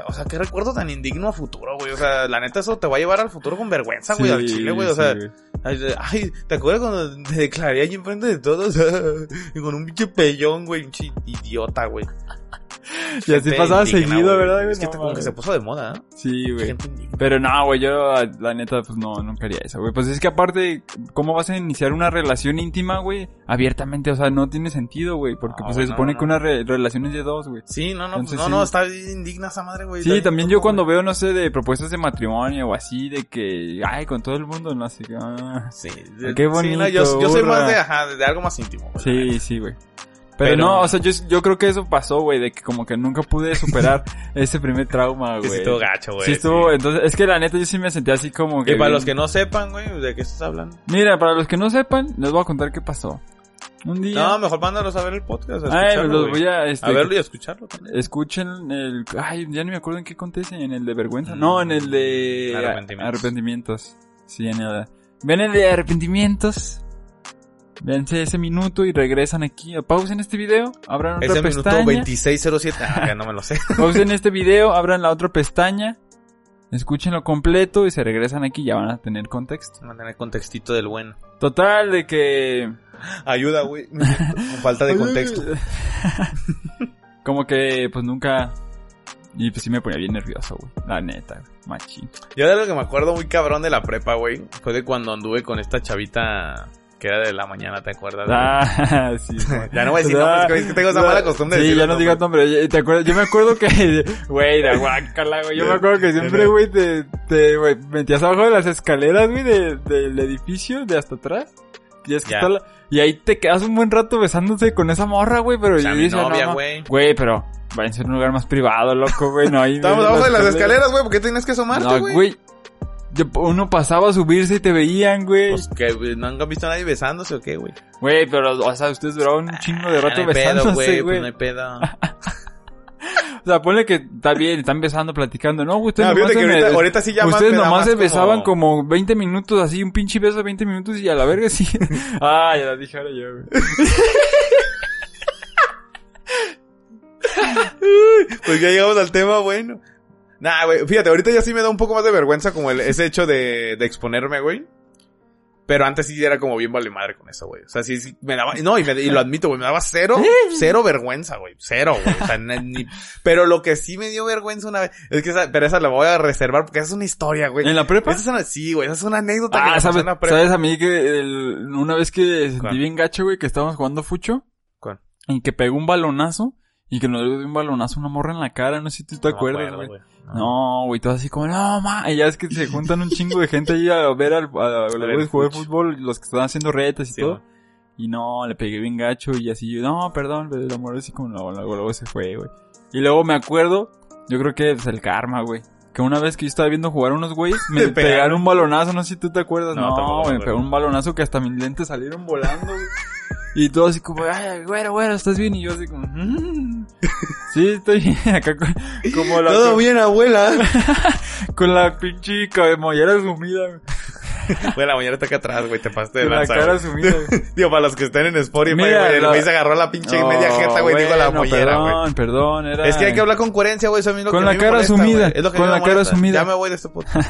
O sea, qué recuerdo tan indigno a futuro, güey. O sea, la neta, eso te va a llevar al futuro con vergüenza, güey, al chile, güey. O sí, sea, güey. ay, ¿te acuerdas cuando te declaré allí enfrente de todos? y con un pinche pellón, güey, un idiota, güey. Y así pasaba seguido. ¿verdad, güey? Es que No como que se puso de moda, ¿eh? Sí, güey. Pero no, güey, yo la neta, pues no, nunca haría eso, güey. Pues es que aparte, ¿cómo vas a iniciar una relación íntima, güey? Abiertamente, o sea, no tiene sentido, güey. Porque No, pues se supone no. que una re- relación es de dos, güey. Sí, no, no, pues, no, sí. no, está indigna esa madre, güey. Sí, también yo cuando güey. veo, no sé, de propuestas de matrimonio o así, de que, ay, con todo el mundo, no sé, ah. Sí, Qué sí, bonito, yo, yo soy más de, ajá, de algo más íntimo. güey, Sí, sí, güey. Pero, Pero- no, o sea, yo, yo creo que eso pasó, güey, de que como que nunca pude superar ese primer trauma, güey. sí estuvo gacho, güey. Sí estuvo, entonces, es que la neta yo sí me sentí así como que... Y para bien- los que no sepan, güey, ¿de qué estás hablando? Mira, para los que no sepan, les voy a contar qué pasó. Un día... No, mejor mándalos a ver el podcast. A Ay, los güey. voy a... Este, A verlo y a escucharlo también. Escuchen el... Ay, ya ni me acuerdo en qué contese, en el de vergüenza. No, en el de... Arrepentimientos. Arrepentimientos. Sí, en el... Ven el de arrepentimientos. Véanse ese minuto y regresan aquí. Pausen este video, abran otra Ese minuto pestaña. 2607. Ah, ya no me lo sé. Pausen este video, abran la otra pestaña. Escúchenlo completo y se regresan aquí, ya van a tener contexto. Mantener el contextito del bueno. Total, de que... Ayuda, güey. Con falta de contexto. Como que, pues nunca... Y pues sí me ponía bien nervioso, güey. La neta, machín. Yo de lo que me acuerdo muy cabrón de la prepa, güey, fue de cuando anduve con esta chavita que era de la mañana, ¿te acuerdas? güey? Ah, sí. güey. Ya no voy a decir Ah, nombres, es que tengo esa mala costumbre de Sí, ya no digas nombre. ¿Te acuerdas? Yo me acuerdo que, güey, de guácala, güey. Yo me acuerdo que siempre, güey, te, te, güey, metías abajo de las escaleras, güey, de, del edificio, de hasta atrás. Y es que está la- y ahí te quedas un buen rato besándose con esa morra, güey, pero O sea, yo mi decía, novia, no, no. güey. Güey, pero váyanse a un lugar más privado, loco, güey, no en abajo de las escaleras, güey, ¿por qué tenías que asomarte, No, güey? Uno pasaba a subirse y te veían, güey. Pues que güey, no han visto a nadie besándose o qué, güey. Güey, pero, o sea, ustedes duraron un chingo de Ah, rato no hay pedo, besándose, güey. Pues no hay pedo. O sea, ponle que está bien, están besando, platicando. No, güey, ustedes No, nomás, que se me- ahorita, ahorita sí ya más ustedes nomás más se como- besaban como 20 minutos, así, un pinche beso de 20 minutos y a la verga sí. ah, ya la dije ahora yo, güey. Pues ya llegamos al tema, bueno. Nah, güey, fíjate, ahorita ya sí me da un poco más de vergüenza como el, ese hecho de, de exponerme, güey. Pero antes sí era como bien vale madre con eso, güey. O sea, sí, sí, me daba, no, y, me- y lo admito, güey, me daba cero, cero vergüenza, güey. Cero, güey. O sea, ni- ni- pero lo que sí me dio vergüenza una vez, es que esa, pero esa la voy a reservar porque esa es una historia, güey. ¿En la prepa? Esa es una, sí, güey, esa es una anécdota que Ah, pasó ¿sabes, en la prepa. ¿sabes a mí que el- una vez que sentí ¿Cuál? bien gacho, güey, que estábamos jugando fucho? ¿Cuál? Y que pegó un balonazo y que nos dio un balonazo a una morra en la cara, no sé si tú te No acuerdas, güey. No, güey, todo así como, no, ma. Y ya es que se juntan un chingo de gente ahí a ver al, a, a los ver jugar fuch. fútbol, los que están haciendo retas y Sí, todo. Y no, le pegué bien gacho y así, no, perdón, el amor así como, no, luego, luego se fue, güey. Y luego me acuerdo, yo creo que es el karma, güey. Que una vez que yo estaba viendo jugar unos güeyes, me pegaron. un balonazo, no sé si tú te acuerdas. No, No, me pegó un balonazo que hasta mis lentes salieron volando, güey. Y todo así como, ay, güero, güero, ¿estás bien? Y yo así como, "Mm". sí, estoy bien. Acá con- como la... Todo bien, abuela. Con la pinche mollera sumida, güey. La mañana está acá atrás, güey, te pasaste de Con la lanza, cara güey. sumida, güey. Digo, para los que estén en Spotify, Mira, güey, el la- güey se agarró la pinche No, media jeta, güey, dijo la mollera, güey. Perdón, perdón, era... Es que hay que hablar con coherencia, güey, eso a mí es lo Con que la me cara molesta, sumida. Es lo que con la cara sumida. Ya me voy de este podcast.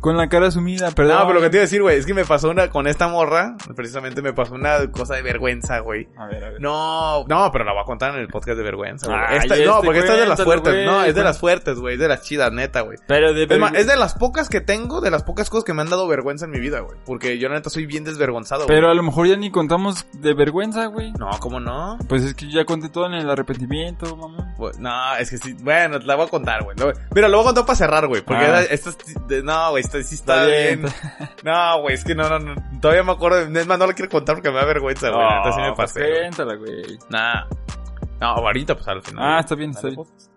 Con la cara sumida, perdón. No, pero lo que te iba a decir, güey, es que me pasó una, con esta morra, precisamente me pasó una cosa de vergüenza, güey. A ver, a ver. No, no, pero la voy a contar en el podcast de vergüenza, güey. Esta- este, no, porque esta es de las fuertes. güey, no, es de las fuertes, güey. Es de las chidas, neta, güey. Pero de Es más, es de las pocas que tengo, de las pocas cosas que me han dado vergüenza en mi vida, güey. Porque yo, neta, soy bien desvergonzado. Pero a lo mejor ya ni contamos de vergüenza, güey. No, ¿cómo no? Pues es que yo ya conté todo en el arrepentimiento, mamá. Güey, No, es que sí. Bueno, la voy a contar, güey. Mira, lo voy a contar para cerrar, güey. Porque Ah. No, güey, esto sí está, bien. No, güey, es que no, no, no. Todavía me acuerdo. Es más, no la quiero contar porque me da vergüenza, güey. Neta, sí me pasé. pues cuéntala, güey. Nah. No, ahorita, pues al final. Ah, está bien, está bien. pues.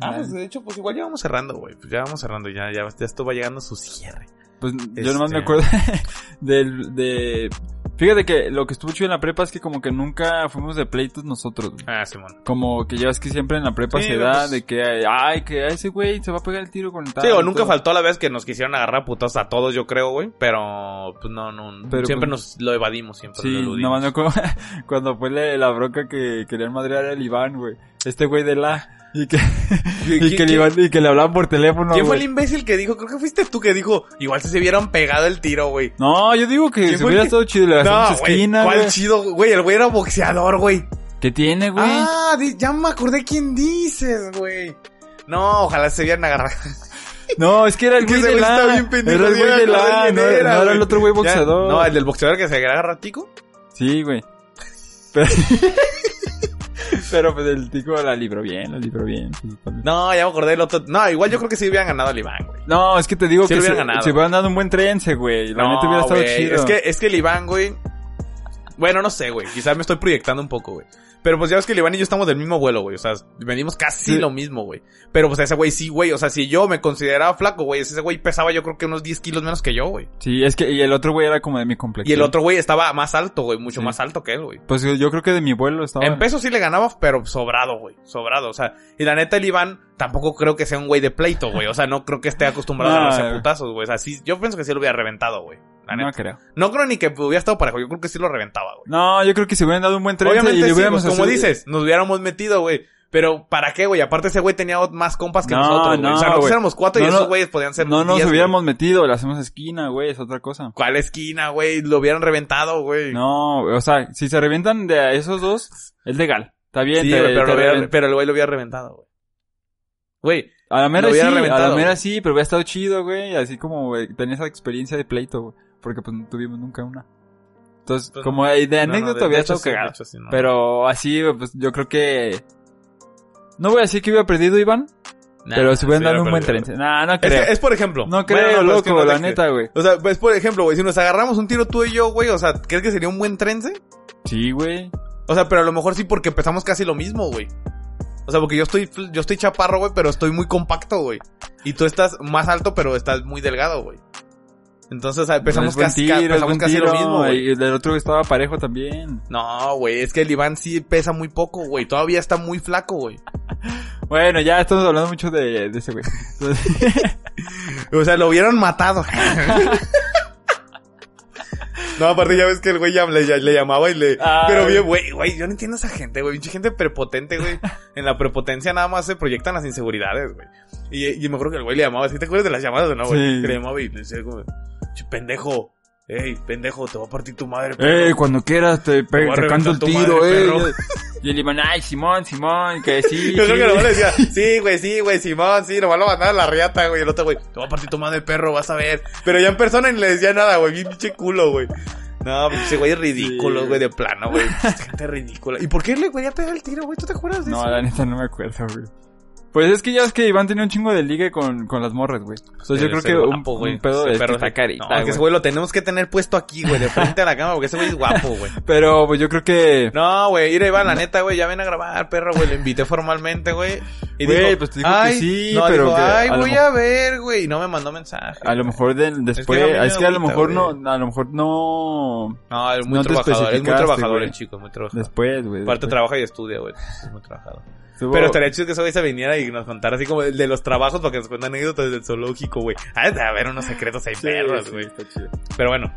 Ah, pues de hecho, pues igual ya vamos cerrando, güey. Pues ya vamos cerrando, ya, ya, ya esto va llegando a su cierre. Pues yo nomás me Este- acuerdo del, de... Fíjate que lo que estuvo chido en la prepa es que como que nunca fuimos de pleitos nosotros, güey. Ah, Simón. Como que ya ves que siempre en la prepa Sí, se da pues- de que, ay, que ese güey se va a pegar el tiro con el tal. Sí, o nunca todo. faltó la vez que nos quisieron agarrar putas a todos, yo creo, güey. Pero, pues no, no. Pero, siempre pues, nos lo evadimos, siempre Sí, lo me acuerdo cuando fue la, la bronca que querían madrear al Iván, güey. Este güey de la... Y que, y ¿Quién- que, le, iban- y que le hablaban por teléfono, ¿Quién fue el imbécil que dijo? Creo que fuiste tú que dijo, igual si se hubieran pegado el tiro, güey. No, yo digo que ¿Quién se hubiera estado chido, le No, esquina, ¿cuál güey. chido, güey? El güey era boxeador, güey. ¿Qué tiene, güey? Ah, ya me acordé quién dices, güey. No, ojalá se hubieran agarrado. No, es que era el güey de la... Era el güey de la... No, era el otro güey boxeador. No, el del boxeador que se agarra tico. Sí, güey. Pero... Pero pues el tico la libró bien, la libró bien. No, ya me acordé del otro. No, igual yo creo que sí hubieran ganado al Iván, güey. No, es que te digo Sí que se, ganado. se hubieran dado un buen trense, güey. La no, neta hubiera estado güey, chido. Es que, es que el Iván, güey. Bueno, no sé, güey. Quizás me estoy proyectando un poco, güey. Pero pues ya ves que el Iván y yo estamos del mismo vuelo, güey. O sea, venimos casi Sí. lo mismo, güey. Pero pues ese güey sí, güey. O sea, si yo me consideraba flaco, güey. Ese güey pesaba yo creo que unos 10 kilos menos que yo, güey. Sí, es que y el otro güey era como de mi complexión. Y el otro güey estaba más alto, güey. Mucho Sí. más alto que él, güey. Pues yo creo que de mi vuelo estaba... En peso sí le ganaba, pero sobrado, güey. Sobrado, o sea. Y la neta, el Iván tampoco creo que sea un güey de pleito, güey. O sea, no creo que esté acostumbrado a güey. putazos, güey. O sea, sí, yo pienso que sí lo hubiera reventado, güey. La No creo. No creo ni que hubiera estado parejo. Yo creo que sí lo reventaba, güey. No, yo creo que se hubieran dado un buen trense y Obviamente le sí, hubiéramos pues, como dices, nos hubiéramos metido, güey. Pero, ¿para qué, güey? Aparte ese güey tenía más compas que No, nosotros, güey. no, o sea, nosotros éramos cuatro y No, esos no- güeyes podían ser No nos diez, hubiéramos metido, le hacemos esquina, güey, es otra cosa. ¿Cuál esquina, güey? Lo hubieran reventado, güey. No, o sea, si se revientan de esos dos, es legal. Está bien, Sí, te- pero, te hubiera- pero el güey lo hubiera reventado, güey. Güey, A la mera sí, a la mera sí, pero hubiera estado chido, güey, así como güey, tenía esa experiencia de pleito, güey, porque pues no tuvimos nunca una. Entonces, Pues, como de no, no, anécdota hecho estado cagado. hecho sí, no. Pero así, pues yo creo que... No voy a decir que hubiera perdido Iván, Nah, pero se hubieran dado un buen trense. Nah, no Es, creo. que- es por ejemplo. No Bueno, creo, es loco, que no la es neta, güey. O sea, pues por ejemplo, güey, si nos agarramos un tiro tú y yo, güey, o sea, ¿crees que sería un buen trense? Sí, güey. O sea, pero a lo mejor sí porque empezamos casi lo mismo, güey. O sea, porque yo estoy, yo estoy chaparro, güey, pero estoy muy compacto, güey. Y tú estás más alto, pero estás muy delgado, güey. Entonces, sea, empezamos buen casi, lo mismo, güey. Y el otro estaba parejo también. No, güey, es que el Iván sí pesa muy poco, güey. Todavía está muy flaco, güey. Bueno, ya estamos hablando mucho de, de ese güey. O sea, lo hubieran matado. No, aparte ya ves que el güey ya le, ya- le llamaba y le... Ay. Pero bien, güey, güey, yo no entiendo a esa gente, güey. Pinche gente prepotente, güey. En la prepotencia nada más se proyectan las inseguridades, güey. Y, y me acuerdo que el güey le llamaba, ¿sí te acuerdas de las llamadas o no, güey? Sí. Que le llamaba y le decía como, "Che, pendejo, ey, pendejo, te va a partir tu madre, perro". cuando quieras te, a te canto el tiro, madre, perro. Y el Iván, ay, Simón, Simón, que sí. Yo creo que nomás le decía, sí, güey, sí, güey, Simón, sí, nomás lo mandaba a la riata, güey. El otro, güey, te va a partir tu madre, perro, vas a ver. Pero ya en persona ni le decía nada, güey, bien pinche culo, güey. No, ese güey es ridículo, Sí, güey, de plano, güey. Gente ridícula. ¿Y por qué le güey a pegar el tiro, güey? ¿Tú te acuerdas de No, eso? la neta no me acuerdo, güey. Pues es que ya es que Iván tenía un chingo de ligue con, con las morras, güey. Entonces yo creo que un, guapo, güey. un pedo de perro está carita, No, es que güey. ese güey lo tenemos que tener puesto aquí, güey, de frente a la cámara, porque ese güey es guapo, güey. Pero pues yo creo que... No, güey, ir Iván, la neta, güey, ya ven a grabar, perro, güey, lo invité formalmente, güey. Y Güey, dijo, pues te dijo que ay, sí, no, pero dijo, que ay, a voy mejor- a ver, güey. Y no me mandó mensaje. A lo mejor de- después, mí me es que a lo mejor güey. no, a lo mejor no, No, es muy no trabajador. Es muy trabajador güey. el chico, es muy trabajador. después, güey. Aparte trabaja y estudia, güey. Es muy trabajador. Pero estaría chido que ese güey se viniera y nos contara así como el de los trabajos para que nos cuenten anécdotas del zoológico, güey. Ah, a ver unos secretos ahí Sí, perros, güey. Pero bueno,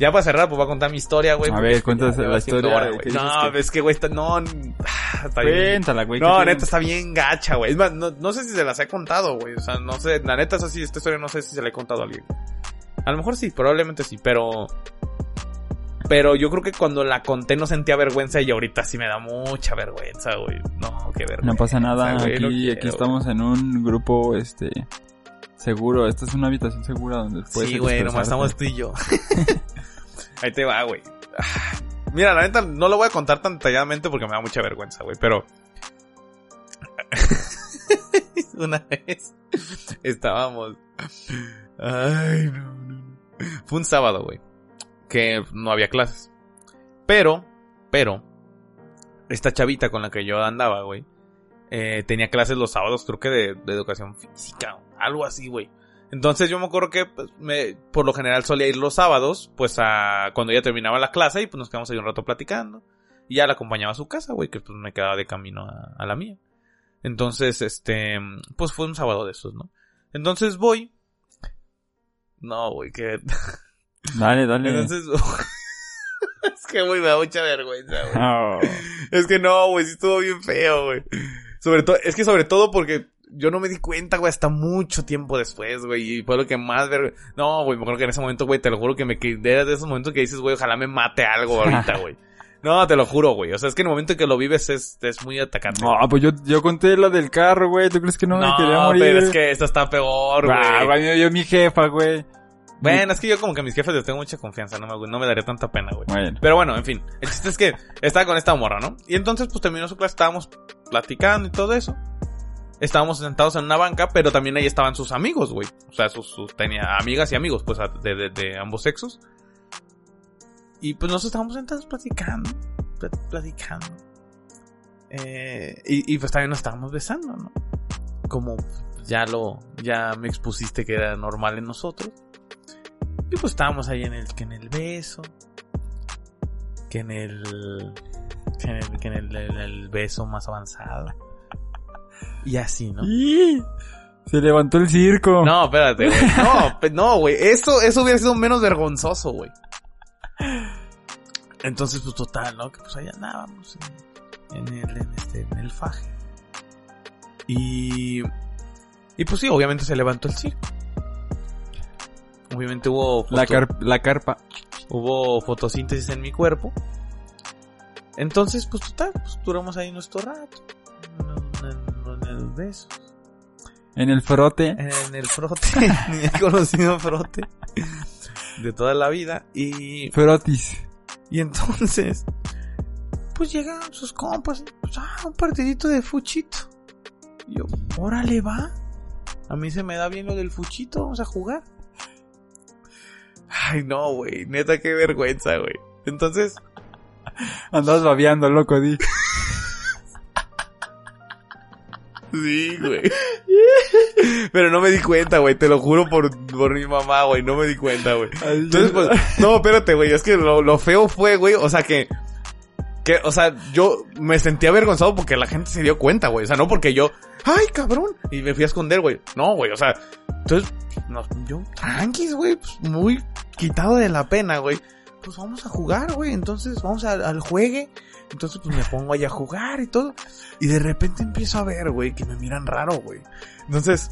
ya para cerrar, pues voy a contar mi historia, güey. A porque ver, cuéntanos la historia, hora, ¿qué güey. No, es que, güey, está, no, está bien. Cuéntala, güey. No, ¿qué neta, está bien gacha, güey. Es más, no, no sé si se las he contado, güey. O sea, no sé, la neta es así, esta historia no sé si se la he contado a alguien. A lo mejor sí, probablemente sí, pero... Pero yo creo que cuando la conté no sentía vergüenza y ahorita sí me da mucha vergüenza, güey. No, qué vergüenza. No pasa nada, güey, aquí, no aquí quiero. estamos en un grupo, este, seguro. Esta es una habitación segura donde puedes Sí, güey, nomás estamos tú y yo. Ahí te va, güey. Mira, la neta, no lo voy a contar tan detalladamente porque me da mucha vergüenza, güey, pero... Una vez estábamos... Ay, no, no. Fue un sábado, güey. Que no había clases. Pero, pero... Esta chavita con la que yo andaba, güey. eh, tenía clases los sábados, creo que de, de educación física. Algo así, güey. Entonces yo me acuerdo que pues, me, por lo general solía ir los sábados, pues a cuando ya terminaba la clase y pues nos quedamos ahí un rato platicando. Y ya la acompañaba a su casa, güey, que pues me quedaba de camino a, a la mía. Entonces, este, pues fue un sábado de esos, ¿no? Entonces voy. No, güey, que... Dale, dale. Entonces... es que, güey, me da mucha vergüenza, güey. Oh. Es que no, güey, sí estuvo bien feo, güey. Sobre todo, es que sobre todo porque yo no me di cuenta, güey, hasta mucho tiempo después, güey. Y fue lo que más ver... No, güey, me acuerdo que en ese momento, güey, te lo juro que me quedé de esos momentos que dices, güey, ojalá me mate algo ahorita, güey. No, te lo juro, güey. O sea, es que en el momento en que lo vives es, es muy atacante. No, pues yo, yo conté la del carro, güey. ¿Tú crees que no, me quería morir? pero es que esta está peor, güey. Ah, güey, yo, yo mi jefa, güey. Bueno, es que yo como que a mis jefes les tengo mucha confianza, no me, no me daría tanta pena, güey. Bueno. Pero bueno, en fin. El chiste es que estaba con esta morra, ¿no? Y entonces, pues terminó su clase, estábamos platicando y todo eso. Estábamos sentados en una banca, pero también ahí estaban sus amigos, güey. O sea, sus, sus- tenía amigas y amigos, pues, de, de, de ambos sexos. Y pues nosotros estábamos sentados platicando, plat- platicando. Eh, y, y pues también nos estábamos besando, ¿no? Como ya lo, ya me expusiste que era normal en nosotros. Y pues estábamos ahí en el, que en el beso. Que en el, que en el, que en el, el- el beso más avanzado. Y así, ¿no? ¡Ih! Se levantó el circo. No, espérate, güey. No, no, güey. Eso, eso hubiera sido menos vergonzoso, güey. Entonces, pues total, ¿no? Que pues ahí andábamos en, en el, en este, en el faje. Y, y pues sí, obviamente se levantó el circo. Obviamente hubo La, foto- car- la carpa. hubo fotosíntesis en mi cuerpo. Entonces, pues total, pues duramos ahí nuestro rato. En, el beso. En el frote. En el frote. mi conocido frote. De toda la vida. Y, Frotis. y entonces, pues llegan sus compas. Pues, ah, un partidito de fuchito. Y yo, órale, va. A mí se me da bien lo del fuchito. Vamos a jugar. Ay, no, güey. Neta, qué vergüenza, güey. Entonces, Andas babeando, loco, di. Sí, güey. Pero no me di cuenta, güey. Te lo juro por, por mi mamá, güey. No me di cuenta, güey. Entonces, pues, no, espérate, güey. Es que lo, lo feo fue, güey. O sea, que, o sea, yo me sentí avergonzado porque la gente se dio cuenta, güey. O sea, no porque yo, ay, cabrón. Y me fui a esconder, güey. No, güey. O sea, entonces, no, yo, tranquis, güey. Pues, muy quitado de la pena, güey. Pues vamos a jugar, güey. Entonces, vamos al juegue. Entonces, pues me pongo ahí a jugar y todo. Y de repente empiezo a ver, güey, que me miran raro, güey. Entonces,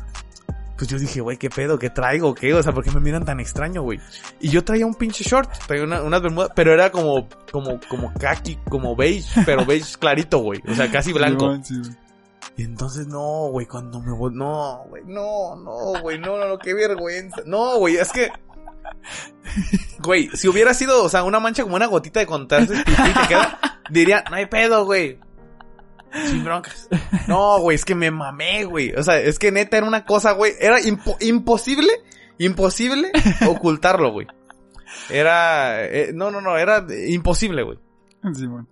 pues yo dije, güey, ¿qué pedo? ¿Qué traigo? ¿Qué? O sea, ¿por qué me miran tan extraño, güey? Y yo traía un pinche short, traía una, unas bermudas, pero era como, como, como khaki, como beige, pero beige clarito, güey. O sea, casi blanco. Y entonces, no, güey, cuando me voy, no, güey, no, no, güey, no, no, no, qué vergüenza. No, güey, es que, güey, si hubiera sido, o sea, una mancha como una gotita de contraste y te queda, diría, no hay pedo, güey. Sin broncas. No, güey, es que me mamé, güey. O sea, es que neta era una cosa, güey. Era impo- imposible, imposible ocultarlo, güey. Era, eh, no, no, no, era imposible, güey. Simón.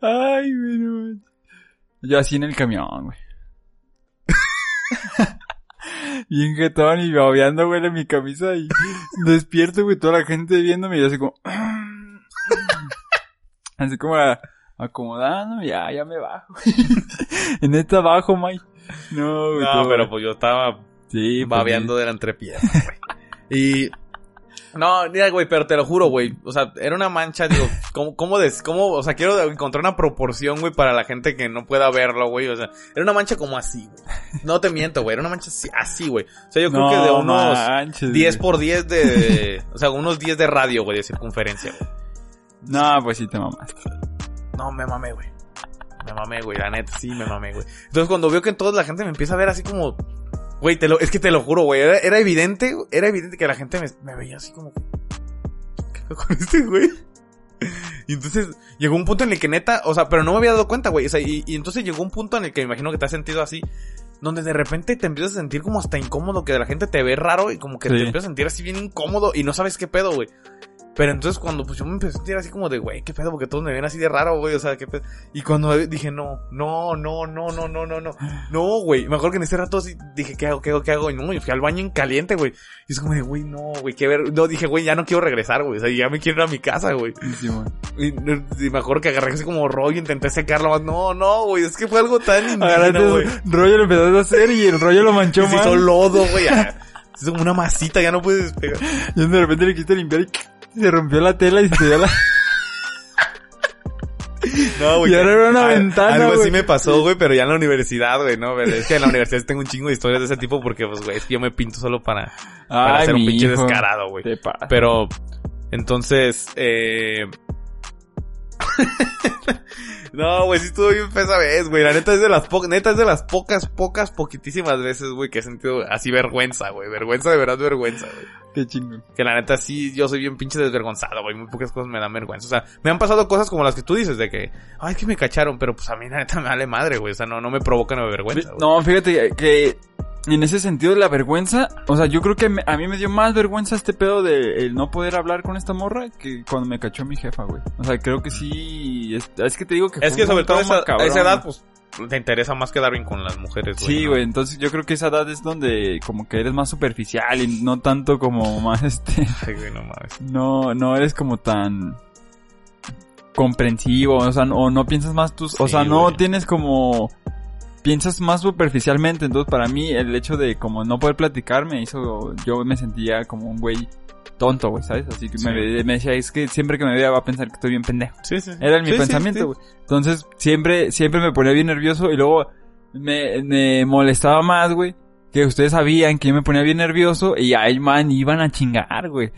Ay, güey. Yo así en el camión, güey. Bien jetón y babeando, güey, en mi camisa y despierto, güey, toda la gente viéndome y yo así como... así como a- acomodándome, ya, ya me bajo. en esta bajo, Mike. No, güey. No, pero pues yo estaba Sí, pues, babeando de la entrepierna, güey. Y... No, mira, güey, pero te lo juro, güey. O sea, era una mancha, digo, ¿cómo, cómo, des, cómo, o sea, quiero encontrar una proporción, güey, para la gente que no pueda verlo, güey. O sea, era una mancha como así, güey. No te miento, güey, era una mancha así, güey. O sea, yo creo No que de unos manches, 10 güey. por 10 de, o sea, unos 10 de radio, güey, de circunferencia, güey. No, pues sí te mamaste. No, me mamé, güey. Me mamé, güey, la neta, sí, me mamé, güey. Entonces cuando veo que toda la gente me empieza a ver así como... Güey, te lo, es que te lo juro, güey. Era, era evidente, era evidente que la gente me, me veía así como... ¿Qué con este, güey? Y entonces llegó un punto en el que neta, o sea, pero no me había dado cuenta, güey. O sea, y, y entonces llegó un punto en el que me imagino que te has sentido así, donde de repente te empiezas a sentir como hasta incómodo, que la gente te ve raro y como que Sí. te empiezas a sentir así bien incómodo y no sabes qué pedo, güey. Pero entonces cuando pues yo me empecé a sentir así como de, güey, qué pedo, porque todos me ven así de raro, güey, o sea, qué pedo. Y cuando dije, no, no, no, no, no, no, no, no, no, güey. Me acuerdo que en ese rato así dije, ¿qué hago, qué hago, qué hago? Y no, y fui al baño en caliente, güey. Y es como de, güey, no, güey, qué ver. No, dije, güey, ya no quiero regresar, güey. O sea, ya me quiero ir a mi casa, güey. Sí. Y, y me acuerdo que agarré así como rollo, intenté secarlo más. No, no, güey, es que fue algo tan indigno, güey. rollo, lo empezaste a hacer y el rollo lo manchó Se más. hizo lodo, güey. Es como una masita, ya no puedes despegar. Y de repente le quisiste limpiar y se rompió la tela y se dio la... No, Y ahora era una Al- ventana, Algo así güey. me pasó, güey, pero ya en la universidad, güey, ¿no? Pero Es que en la universidad tengo un chingo de historias de ese tipo porque, pues, güey, es que yo me pinto solo para, para Ay, ser un pinche hijo. descarado, güey. Pero, entonces, eh... no, güey, sí estuvo bien esa vez, güey. La neta es de las pocas, neta es de las pocas, pocas, poquitísimas veces, güey, que he sentido así vergüenza, güey. Vergüenza, de verdad, vergüenza, güey. Qué chingón. Que la neta sí, yo soy bien pinche desvergonzado, güey. Muy pocas cosas me dan vergüenza. O sea, me han pasado cosas como las que tú dices, de que, ay, es que me cacharon, pero pues a mí la neta me vale madre, güey. O sea, no, no me provocan vergüenza. No, fíjate que en ese sentido de la vergüenza, o sea, yo creo que me- a mí me dio más vergüenza este pedo de el no poder hablar con esta morra que cuando me cachó mi jefa, güey. O sea, creo que sí, es, es que te digo que Es que sobre todo esa, a cabrón, esa edad, pues, te interesa más quedar bien con las mujeres, güey. Sí, ¿no? güey, entonces yo creo que esa edad es donde como que eres más superficial y no tanto como más este, Ay, güey, no mames. no, no eres como tan comprensivo, o sea, no- o no piensas más tus, o sea, no güey. tienes como, piensas más superficialmente, entonces para mí el hecho de como no poder platicar me hizo, yo me sentía como un güey tonto, güey, ¿sabes? Así que Sí. me, me decía, es que siempre que me vea va a pensar que estoy bien pendejo. Sí, sí. Era mi Sí, pensamiento, güey. Entonces, siempre, siempre me ponía bien nervioso y luego me, me molestaba más, güey. Que ustedes sabían que yo me ponía bien nervioso y ay, man, iban a chingar, güey.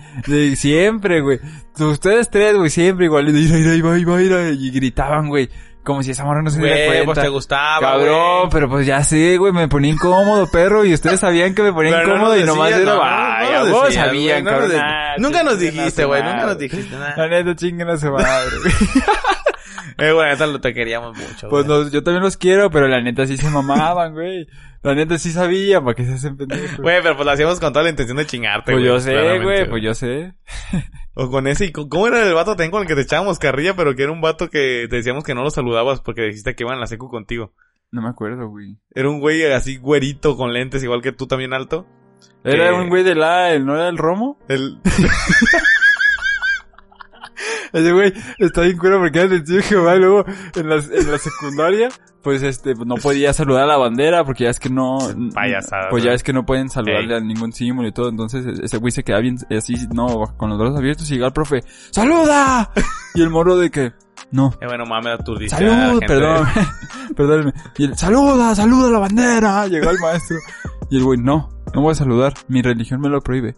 Siempre, güey. Ustedes tres, güey, siempre igual. Y gritaban, güey. Como si esa morra no se diera Güey, cuenta. pues te gustaba, Cabrón, güey. pero pues ya sé, güey, me ponía incómodo, perro, y ustedes sabían que me ponía Pero no incómodo nos y nomás decías, era, no, no ay, nos a vos decías, sabían, güey, no cabrón. de- Ah, Nunca nos chinguen a dijiste, su güey, nunca madre. nos dijiste nada. La neta, chinguen a su madre, güey. Eh, güey, neta lo te queríamos mucho, Pues güey. los- yo también los quiero, pero la neta sí se mamaban, güey. La neta sí sabía, ¿para qué se hacen pendejos? Güey, pero pues lo hacíamos con toda la intención de chingarte, pues güey. yo sé, güey, pues yo sé. O con ese, y con- ¿cómo era el vato también con el que te echábamos carrilla, pero que era un vato que te decíamos que no lo saludabas porque dijiste que iban a la secu contigo? No me acuerdo, güey. Era un güey así güerito con lentes, igual que tú también alto. Era Que- un güey de la, el, ¿no era el Romo? El... Ese güey está bien cuero porque era testigo de Jehová y luego en la, en la secundaria, pues este, no podía saludar a la bandera porque ya es que no... Payasada, Pues ya es que no pueden saludarle Ey. a ningún símbolo y todo, entonces ese güey se queda bien así, no, con los brazos abiertos y llega el profe, ¡Saluda! Y el moro de que, no, Eh, bueno, mames, aturdiste ¡Salud! Perdón, perdónenme. Y él, ¡saluda! ¡saluda a la bandera! Llegó el maestro. Y el güey, no, no voy a saludar. Mi religión me lo prohíbe.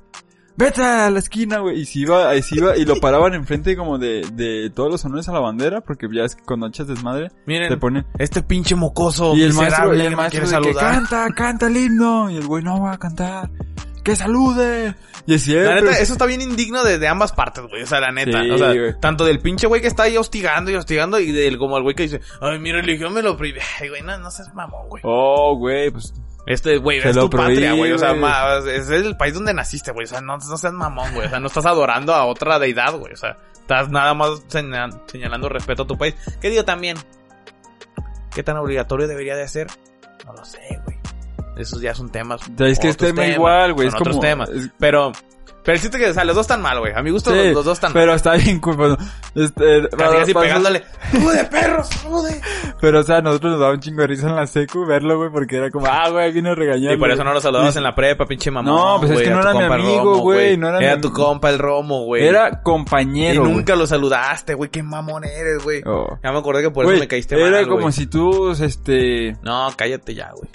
¡Vete a la esquina, güey! Y se iba, y se iba, y lo paraban enfrente como de, de todos los honores a la bandera, porque ya es que cuando echas desmadre, Miren, te ponen... este pinche mocoso Y el maestro, y el maestro de que canta, canta el himno. Y el güey, no va a cantar. ¡Que salude! Y es La siempre... neta, eso está bien indigno de, de ambas partes, güey. O sea, la neta. Sí, o sea, güey. tanto del pinche güey que está ahí hostigando y hostigando y del como el güey que dice, ay, mi religión me lo prohíbe. Ay, güey, no, no seas mamón, güey. Oh, güey, pues... Este, güey, es tu patria, güey. O sea, ma- es el país donde naciste, güey. O sea, no, no seas mamón, güey. O sea, no estás adorando a otra deidad, güey. O sea, Estás nada más señal- señalando respeto a tu país. ¿Qué digo también? ¿Qué tan obligatorio debería de ser? No lo sé, güey. Esos ya son temas. Es que es tema temas, igual, güey. Es como... temas. Pero, pero el chiste que, o sea, los dos están mal, güey. A mi gusto, Sí, los, los dos están mal. Pero está bien, bueno, este, Casi, para- casi para- pegándole. ¡Salude, perros! ¡Salude! Pero, o sea, a nosotros nos daba un chingo de risa en la secu verlo, güey, porque era como, ah, güey, vino a regañar. Y por eso no lo saludabas Y- en la prepa, pinche mamón. No, pues es que no era mi amigo, güey, no era Era tu compa el Romo, güey. Era Y compañero, güey. nunca lo saludaste, güey. Qué mamón eres, güey. Oh. Ya me acordé que por eso me caíste Era mal, como güey. si tú, este... No, cállate ya, güey.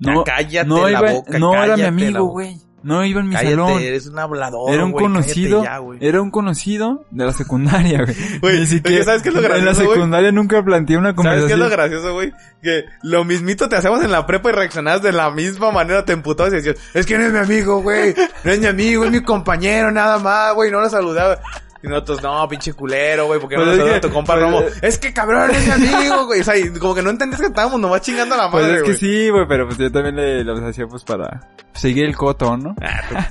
No, cállate no, la iba, boca, no era mi amigo, güey. No iba en mi Cállate, salón. eres un hablador, Era un conocido, ya, era un conocido de la secundaria, güey. Güey, Ni es que siquiera- ¿sabes qué es lo En la secundaria nunca planteé una ¿Sabes qué es conversación. lo gracioso, güey? Que lo mismito te hacemos en la prepa y reaccionabas de la misma manera, te emputabas y decías, es que no es mi amigo, güey, no es mi amigo, es mi compañero, nada más, güey, no lo saludaba. Y nosotros, no, pinche culero, güey, porque no Pues saludas a tu compa pues, Romo? Es que cabrón, es mi amigo, güey. O sea, y como que no entendías que estábamos nomás chingando a la Pues madre, es que sí, güey, pero pues yo también le, los hacía pues para seguir el coto, ¿no? Ah.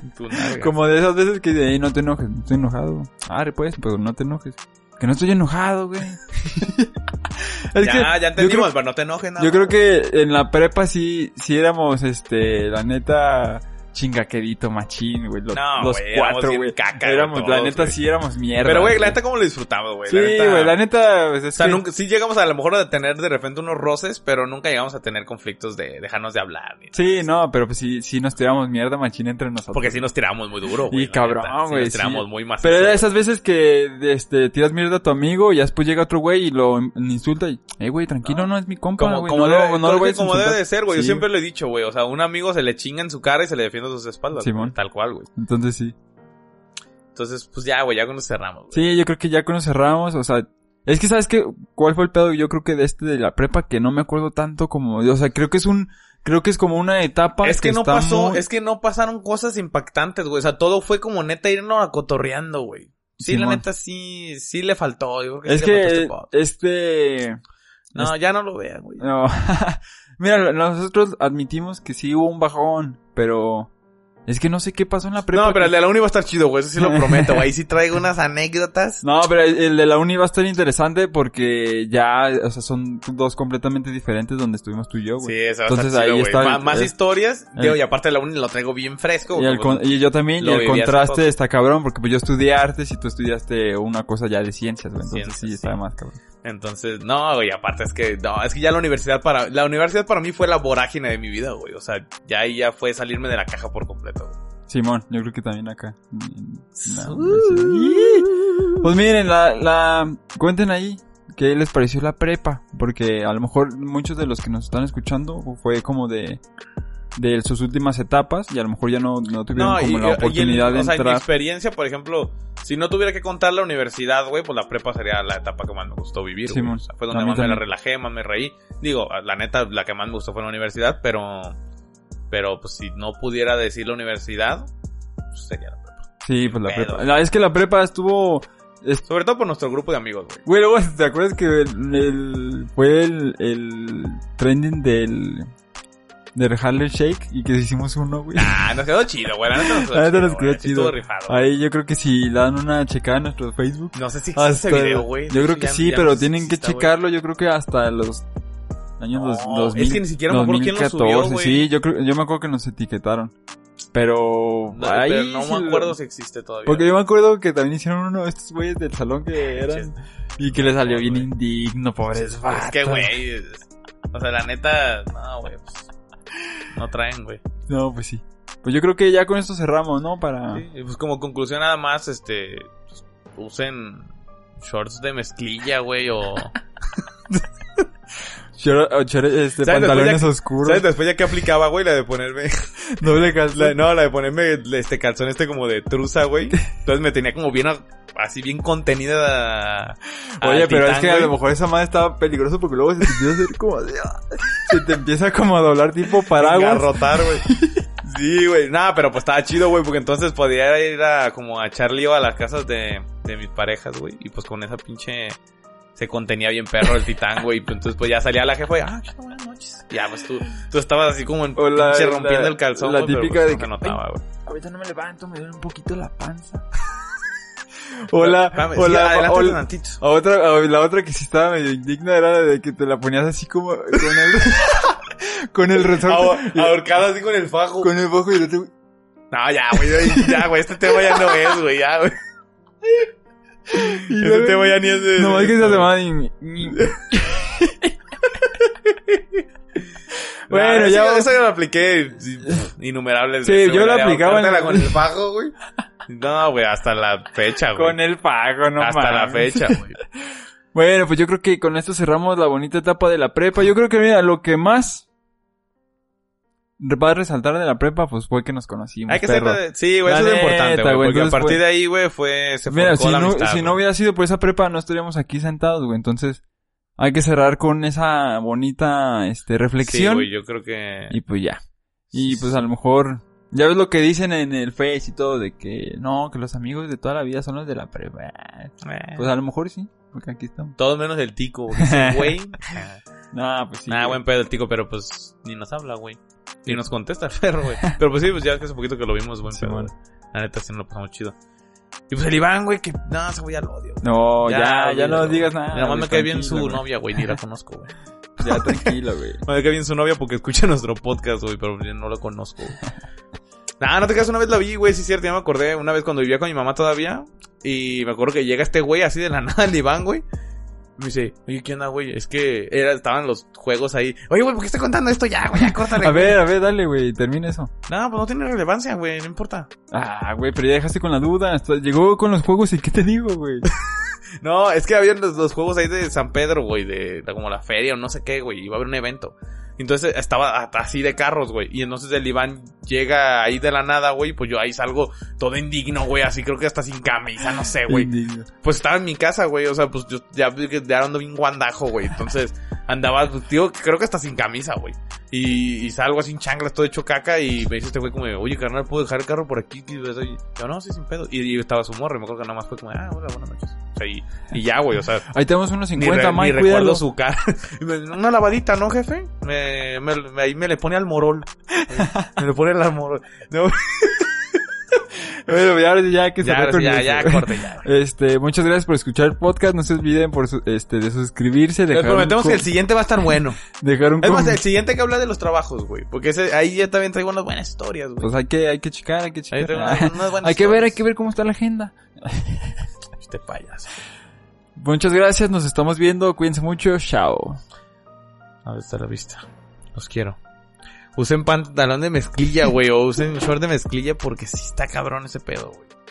Como de esas veces que de ahí no te enojes, no estoy enojado. Ah, pues, pero no te enojes. Que no estoy enojado, güey. es ya, que ya entendimos, creo, pero no te enojes nada. yo creo que en la prepa sí, sí éramos, este, la neta, chingaquerito, machín, güey. Los, No, los güey, cuatro, güey. güey, Éramos, la neta güey. sí éramos mierda. Pero, güey, la neta, ¿cómo lo disfrutamos, güey? Sí, La neta- güey, la neta, pues es O sea, que- nunca, sí llegamos a lo mejor a tener de repente unos roces, pero nunca llegamos a tener conflictos de dejarnos de hablar. ni- Sí, no, pero pues sí, sí nos tiramos mierda machín entre nosotros. Porque sí nos tiramos muy duro, güey. Y cabrón, neta. Sí güey. nos tiramos sí. muy macizo. Pero era güey. esas veces que este, tiras mierda a tu amigo y después llega otro güey y lo in- insulta y, eh, güey, tranquilo, no, es mi compa, Como, güey. como, no, debe, lo- no lo creo voy que a como insultar". debe de ser, güey. Yo siempre lo he dicho, güey. O sea, un amigo se le chinga en su cara y se le defiende a sus espaldas. Simón. güey, Tal cual, güey. Entonces sí. Entonces, pues ya, güey, ya eso cerramos, güey. Sí, yo creo que ya eso cerramos, o sea, es que sabes qué, cuál fue el pedo yo creo que de este de la prepa que no me acuerdo tanto como, o sea, creo que es un, creo que es como una etapa Es que, no pasó, muy- es que no pasaron cosas impactantes, güey. O sea, todo fue como neta irnos a cotorreando, güey. Sí, la neta sí, sí le faltó. Yo creo que es sí que este este, No, ya no lo vean, güey. No. Mira, nosotros admitimos que sí hubo un bajón, pero es que no sé qué pasó en la prepa. No, pero que- el de la uni va a estar chido, güey. Eso sí lo prometo, güey. Ahí sí traigo unas anécdotas. No, pero el de la uni va a estar interesante porque ya, o sea, son dos completamente diferentes donde estuvimos tú y yo, Sí, güey. eso va a Entonces, estar chido, ahí está el- Más el- historias. el- Digo, y aparte de la uni lo traigo bien fresco. y, con- y yo también, y el contraste está cabrón porque pues yo estudié artes y tú estudiaste una cosa ya de ciencias, güey. Entonces Ciencias, sí, está sí. más cabrón. Entonces, no, güey, aparte es que, no, es que ya la universidad para, la universidad para mí fue la vorágine de mi vida, güey. O sea, ya ahí ya fue salirme de la caja por completo. güey. Simón, yo creo que también acá. Pues miren, la, la, cuenten ahí qué les pareció la prepa, porque a lo mejor muchos de los que nos están escuchando fue como de, de sus últimas etapas y a lo mejor ya no, no tuvieron como la y oportunidad de o sea, en mi entrar. experiencia, por ejemplo, si no tuviera que contar la universidad, güey, pues la prepa sería la etapa que más me gustó vivir, O sea, fue donde más me la relajé, más me reí. Digo, la neta, la que más me gustó fue la universidad, pero, pero pues si no pudiera decir la universidad, pues sería la prepa. Sí, pues la pedo. prepa. La- es que la prepa estuvo, es- Sobre todo por nuestro grupo de amigos, güey. Güey, luego, ¿te acuerdas que el, el- fue el, el trending del, del Harlem Shake y que hicimos uno, güey? Ah, nos quedó chido, güey. Nos quedó chido. nos quedó güey. Chido. Estuvo rifado. güey. Ahí yo creo que si le dan una checada a nuestro Facebook. No sé si existe Hasta, ese video, güey. yo creo que Ya- sí, ya pero no tienen que güey. checarlo, yo creo que hasta los años No, dos, es 2000, que ni siquiera me acuerdo quién lo subió, 2014, güey. sí, yo creo, yo me acuerdo que nos etiquetaron. Pero, No, ahí pero no me acuerdo si existe todavía. Porque yo me acuerdo que también hicieron uno de estos güeyes del salón que eran y que le salió bien indigno, pobres es que, güey. O sea, la neta, no, güey. Pues, no traen, güey. No, pues sí. Pues yo creo que ya con esto cerramos, ¿no? Para... Sí, pues como conclusión nada más, este. pues, usen shorts de mezclilla, güey, o. Chor- o chor- este, pantalones ya- oscuros, ¿Sabes después ya que aplicaba, güey? La de ponerme. doble calzón. la- no, la de ponerme este calzón este como de truza, güey. Entonces me tenía como bien. a- Así bien contenida. a- Oye, pero es que a güey. lo mejor esa madre estaba peligroso porque luego se te empieza a hacer como de... ah, Se te empieza como a doblar tipo paraguas. Engarrotar, güey. Sí, güey. Nada, pero pues estaba chido, güey, porque entonces podía ir a como a echar lío a las casas de, de mis parejas, güey. Y pues con esa pinche se contenía bien perro el titán, güey. Pues, Entonces pues ya salía la jefa y, ah, buenas noches. Ya, pues tú, tú estabas así como en la- pinche la- rompiendo el calzón, la güey, pero, típica pues, de no que, notaba, güey. Ahorita no me levanto, me duele un poquito la panza. O la, Espérame, o sí, la, adelántate o la- tantito. a otra, a la otra que sí estaba medio indigna era de que te la ponías así como con el, con el resorte, Ahor- Ahorcado así con el fajo. con el bajo y el otro- No, ya, güey, ya, güey, este tema ya no es, güey, ya, güey. y luego- tema ya ni es de... No, es que esa semana y- Bueno, Bueno, ya. ya- Eso yo lo apliqué sí, innumerables Sí, veces, yo güey, lo de aplicaba en con el fajo, güey. No, güey, hasta la fecha, güey. con el pago, no hasta la fecha, güey. Bueno, pues yo creo que con esto cerramos la bonita etapa de la prepa. Yo creo que, mira, lo que más a resaltar de la prepa, pues fue que nos conocimos. Hay que perro. ser... Sí, güey, eso es importante, güey. Porque a partir fue- de ahí, güey, fue... Se Mira, si la no, amistad, si no hubiera sido por esa prepa, no estaríamos aquí sentados, güey. Entonces, hay que cerrar con esa bonita, este, Sí, reflexión. güey, yo creo que... y pues ya. Y pues a lo mejor, ya ves lo que dicen en el Face y todo, de que no, que los amigos de toda la vida son los de la prepa. Eh, Pues a lo mejor sí, porque aquí estamos. Todos menos el tico, güey... No, pues sí. Nah, güey. buen pedo el tico, pero pues ni nos habla, güey. Ni nos contesta el perro, güey. Pero pues sí, pues ya que hace poquito que lo vimos, buen Sí, pedo. La neta sí nos lo pasamos chido. Y pues el Iván, güey, que no, ese güey ya lo odio. güey. No, ya, ya, no digas nada. Nada más me cae bien su güey. novia, güey, ni la conozco, güey. Ya, tranquilo, güey. Me cae bien su novia porque escucha nuestro podcast, güey, pero no lo conozco, güey. Nah, no te creas, una vez la vi, güey, sí es cierto, ya me acordé. Una vez cuando vivía con mi mamá todavía. Y me acuerdo que llega este güey así de la nada, el Iván, güey. Me dice, oye, ¿qué onda, güey? Es que era, estaban los juegos ahí. Oye, güey, ¿por qué estoy contando esto ya, güey? Ya, córtale. A güey". ver, a ver, dale, güey, termina eso. No, pues no tiene relevancia, güey, no importa. Ah, güey, pero ya dejaste con la duda. Hasta llegó con los juegos y ¿qué te digo, güey? No, es que habían los, los juegos ahí de San Pedro, güey, de, de como la feria o no sé qué, güey, iba a haber un evento. Entonces estaba así de carros, güey. Y entonces el Iván llega ahí de la nada, güey. Pues yo ahí salgo todo indigno, güey. Así creo que hasta sin camisa, no sé, güey. Pues estaba en mi casa, güey. O sea, pues yo ya vi que ya ando bien guandajo, güey. Entonces andaba, pues, tío, creo que hasta sin camisa, güey. Y, y salgo así en chanclas, todo hecho caca. Y me dice este güey como, oye, carnal, ¿puedo dejar el carro por aquí? Y yo, no, sí, sin pedo. Y, y estaba su morro. Y me acuerdo que nada más fue como, ah, hola, buenas noches. O sea, y, y ya, güey. O sea, Ahí tenemos unos ni, 50, re- ni Mike, recuerdo su cara. Una lavadita, ¿no, jefe? Me, me, me- ahí me le pone al morol. Me le pone al morol. No, Bueno, ya, ya que se ya, con ya, ya, corte, ya. Este, muchas gracias por escuchar el podcast. No se olviden por su- este, de suscribirse, Les dejar un, prometemos que el siguiente va a estar bueno. dejar un Es más, el siguiente que habla de los trabajos, güey. Porque ese, ahí ya también traigo unas buenas historias, güey. Pues hay que, hay que checar, hay que checar. unas, unas hay que ver, hay que ver cómo está la agenda. Este payaso. Muchas gracias, nos estamos viendo. Cuídense mucho. Chao. Hasta la vista. Los quiero. Usen pantalón de mezclilla, güey. O usen short de mezclilla porque sí está cabrón ese pedo, güey.